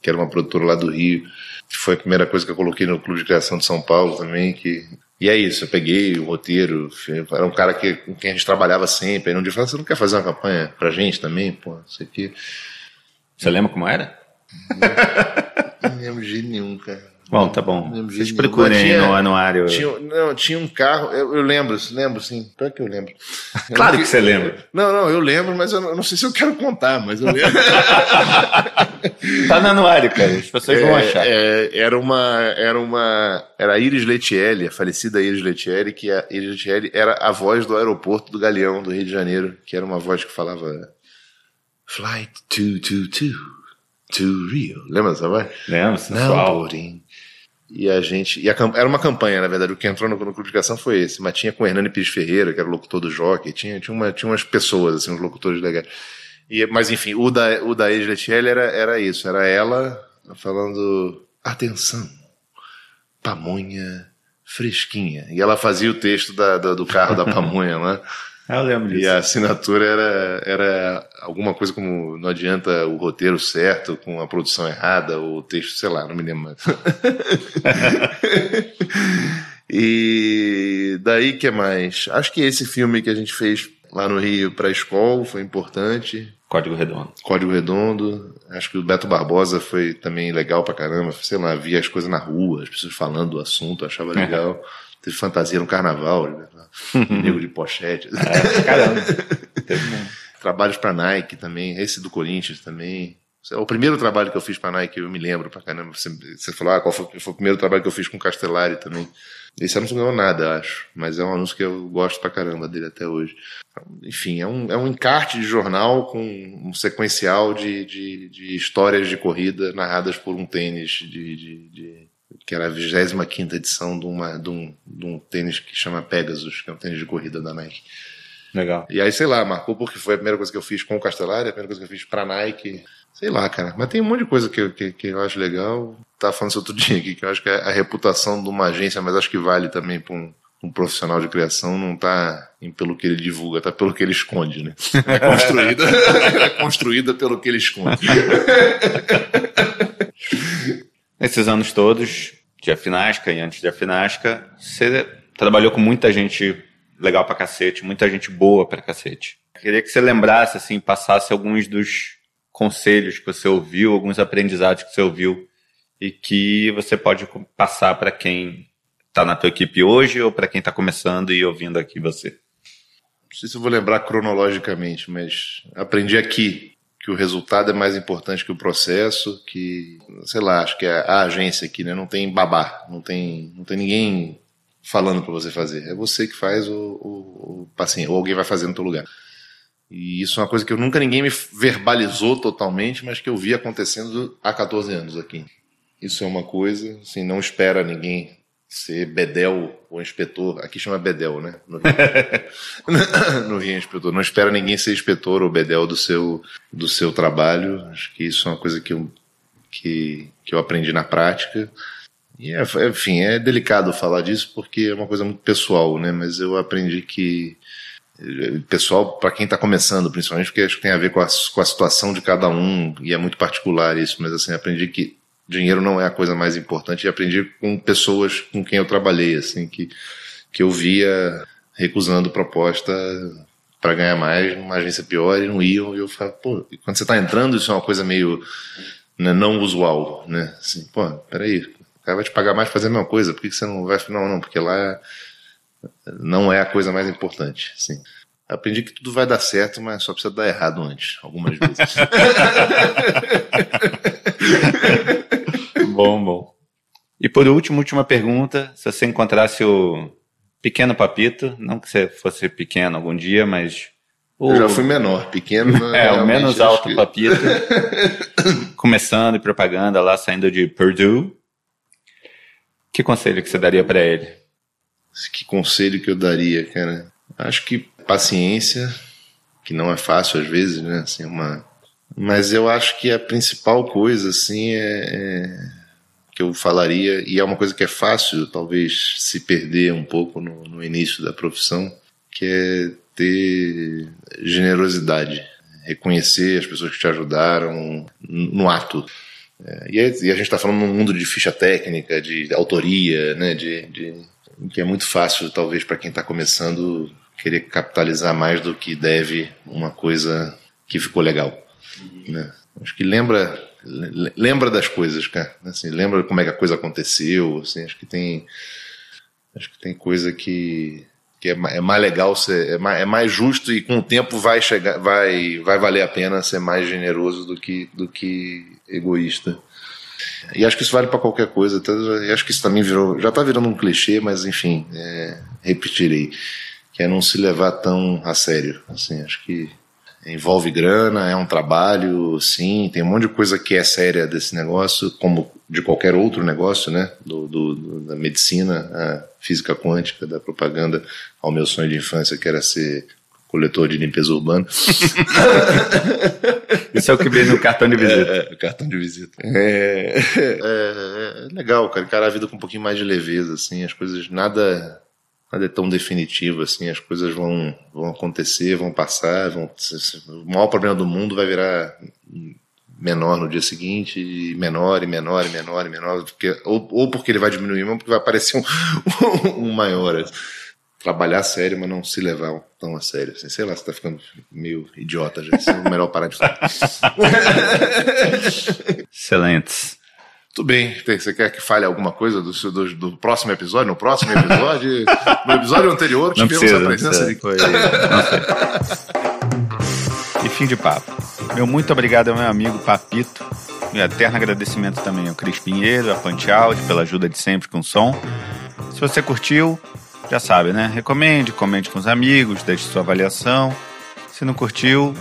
que era uma produtora lá do Rio, que foi a primeira coisa que eu coloquei no Clube de Criação de São Paulo também, que e é isso, eu peguei o roteiro, era um cara que, com quem a gente trabalhava sempre, aí um dia você não quer fazer uma campanha pra gente também, pô, isso aqui. Você lembra como era? Não, não lembro de nenhum, cara. Bom, tá bom. Vocês procurem tinha, no anuário. Tinha, não, tinha um carro, eu, eu lembro, lembro sim. Pior que eu lembro. claro que você lembra. Não, não, eu lembro, mas eu não, eu não sei se eu quero contar, mas eu lembro. tá no anuário, cara. As pessoas é, vão achar. É, era uma. Era uma. Era a Iris Letielli, a falecida Iris Letielli, que a Iris Letielli era a voz do aeroporto do Galeão, do Rio de Janeiro, que era uma voz que falava. Flight 222 to Rio. Lembra dessa voz? Lembro, Não, porém e a gente. E a, era uma campanha, na verdade. O que entrou no, no Clube de Criação foi esse. Mas tinha com o Hernani Pires Ferreira, que era o locutor do Jockey. Tinha, tinha, uma, tinha umas pessoas, assim, uns locutores legais. E, mas enfim, o da, o da Esletiel era, era isso. Era ela falando: atenção, pamonha fresquinha. E ela fazia o texto da, da do carro da pamonha lá. Eu lembro disso. E a assinatura era, era alguma coisa como não adianta o roteiro certo com a produção errada, ou o texto, sei lá, não me lembro mais. e daí que mais? Acho que esse filme que a gente fez lá no Rio para a escola foi importante. Código Redondo. Código Redondo. Acho que o Beto Barbosa foi também legal pra caramba. Sei lá, via as coisas na rua, as pessoas falando do assunto, achava legal. Teve fantasia no carnaval, né? nego de pochete. É, caramba. Trabalhos para Nike também, esse do Corinthians também. O primeiro trabalho que eu fiz para Nike, eu me lembro pra caramba. Você, você falou, ah, qual foi, foi, o primeiro trabalho que eu fiz com Castellari também. Esse anúncio não ganhou nada, acho. Mas é um anúncio que eu gosto pra caramba dele até hoje. Enfim, é um, é um encarte de jornal com um sequencial de, de, de histórias de corrida narradas por um tênis de, de que era a 25 edição de, uma, de, um, de um tênis que chama Pegasus, que é um tênis de corrida da Nike. Legal. E aí, sei lá, marcou porque foi a primeira coisa que eu fiz com o Castellari, a primeira coisa que eu fiz pra Nike. Sei lá, cara. Mas tem um monte de coisa que, que, que eu acho legal. Tava falando isso outro dia aqui, que eu acho que a reputação de uma agência, mas acho que vale também pra um, um profissional de criação, não tá pelo que ele divulga, tá pelo que ele esconde, né? É construída, é construída pelo que ele esconde. Nesses anos todos, de Afinasca e antes de Afinasca, você trabalhou com muita gente legal pra cacete, muita gente boa pra cacete. Queria que você lembrasse, assim, passasse alguns dos conselhos que você ouviu, alguns aprendizados que você ouviu e que você pode passar para quem está na tua equipe hoje ou para quem está começando e ouvindo aqui você. Não sei se eu vou lembrar cronologicamente, mas aprendi aqui que o resultado é mais importante que o processo, que, sei lá, acho que é a agência aqui, né? Não tem babá, não tem, não tem ninguém falando para você fazer. É você que faz o, o, o paciente, ou alguém vai fazer no teu lugar. E isso é uma coisa que eu nunca ninguém me verbalizou totalmente, mas que eu vi acontecendo há 14 anos aqui. Isso é uma coisa, assim, não espera ninguém ser bedel ou inspetor. Aqui chama bedel, né? No Rio, no Rio inspetor. Não espera ninguém ser inspetor ou bedel do seu, do seu trabalho. Acho que isso é uma coisa que eu, que, que eu aprendi na prática. E, é, enfim, é delicado falar disso porque é uma coisa muito pessoal, né? Mas eu aprendi que pessoal para quem está começando, principalmente porque acho que tem a ver com a, com a situação de cada um e é muito particular isso, mas assim aprendi que dinheiro não é a coisa mais importante e aprendi com pessoas com quem eu trabalhei, assim, que, que eu via recusando proposta para ganhar mais numa agência pior e não iam. E eu falava, pô, quando você está entrando, isso é uma coisa meio né, não usual, né? Assim, pô, peraí, o cara vai te pagar mais fazer a mesma coisa, por que, que você não vai? Não, não, porque lá não é a coisa mais importante, assim. Aprendi que tudo vai dar certo, mas só precisa dar errado antes, algumas vezes. bom, bom. E por último, última pergunta: se você encontrasse o pequeno papito, não que você fosse pequeno algum dia, mas. O... Eu já fui menor, pequeno. é, o menos alto que... papito. começando e propaganda lá, saindo de Purdue. Que conselho que você daria para ele? Que conselho que eu daria, cara? Acho que paciência, que não é fácil às vezes, né? Assim, uma... Mas eu acho que a principal coisa, assim, é, é que eu falaria, e é uma coisa que é fácil, talvez, se perder um pouco no, no início da profissão, que é ter generosidade, reconhecer as pessoas que te ajudaram no ato. É, e, e, a gente está falando num mundo de ficha técnica, de autoria, né, de, de que é muito fácil, talvez, para quem está começando, querer capitalizar mais do que deve uma coisa que ficou legal. Né? Acho que lembra lembra das coisas, cara. Assim, lembra como é que a coisa aconteceu. Assim, acho que tem acho que tem coisa que que é, é mais legal ser, é mais, é mais justo e com o tempo vai chegar vai vai valer a pena ser mais generoso do que do que egoísta. E acho que isso vale para qualquer coisa. Tá? acho que isso também virou, já está virando um clichê, mas enfim, é, repetirei, que é não se levar tão a sério. Assim, acho que envolve grana, é um trabalho, sim, tem um monte de coisa que é séria desse negócio, como de qualquer outro negócio, né? Do, do, do, da medicina, a física quântica, da propaganda, ao meu sonho de infância, que era ser coletor de limpeza urbana. Isso é o que vem no cartão de visita. É, é cartão de visita. É, é, é, legal, cara, encarar a vida com um pouquinho mais de leveza, assim, as coisas, nada nada é tão definitivo assim, as coisas vão, vão acontecer, vão passar, vão, o maior problema do mundo vai virar menor no dia seguinte, e menor, e menor, e menor, e menor, porque, ou, ou porque ele vai diminuir, ou porque vai aparecer um, um maior. Trabalhar sério, mas não se levar tão a sério. Assim, sei lá, você tá ficando meio idiota já. É melhor parar de falar. Excelentes. Tudo bem. Você quer que fale alguma coisa do, do, do próximo episódio? No próximo episódio? no episódio anterior não tivemos precisa, a presença de. Foi... e fim de papo. Meu muito obrigado ao meu amigo Papito. Meu eterno agradecimento também ao Cris Pinheiro, a Pantealdi, pela ajuda de sempre com o som. Se você curtiu, já sabe, né? Recomende, comente com os amigos, deixe sua avaliação. Se não curtiu,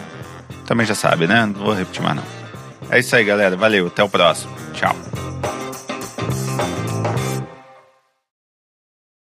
também já sabe, né? Não vou repetir mais não. É isso aí, galera. Valeu. Até o próximo. Tchau.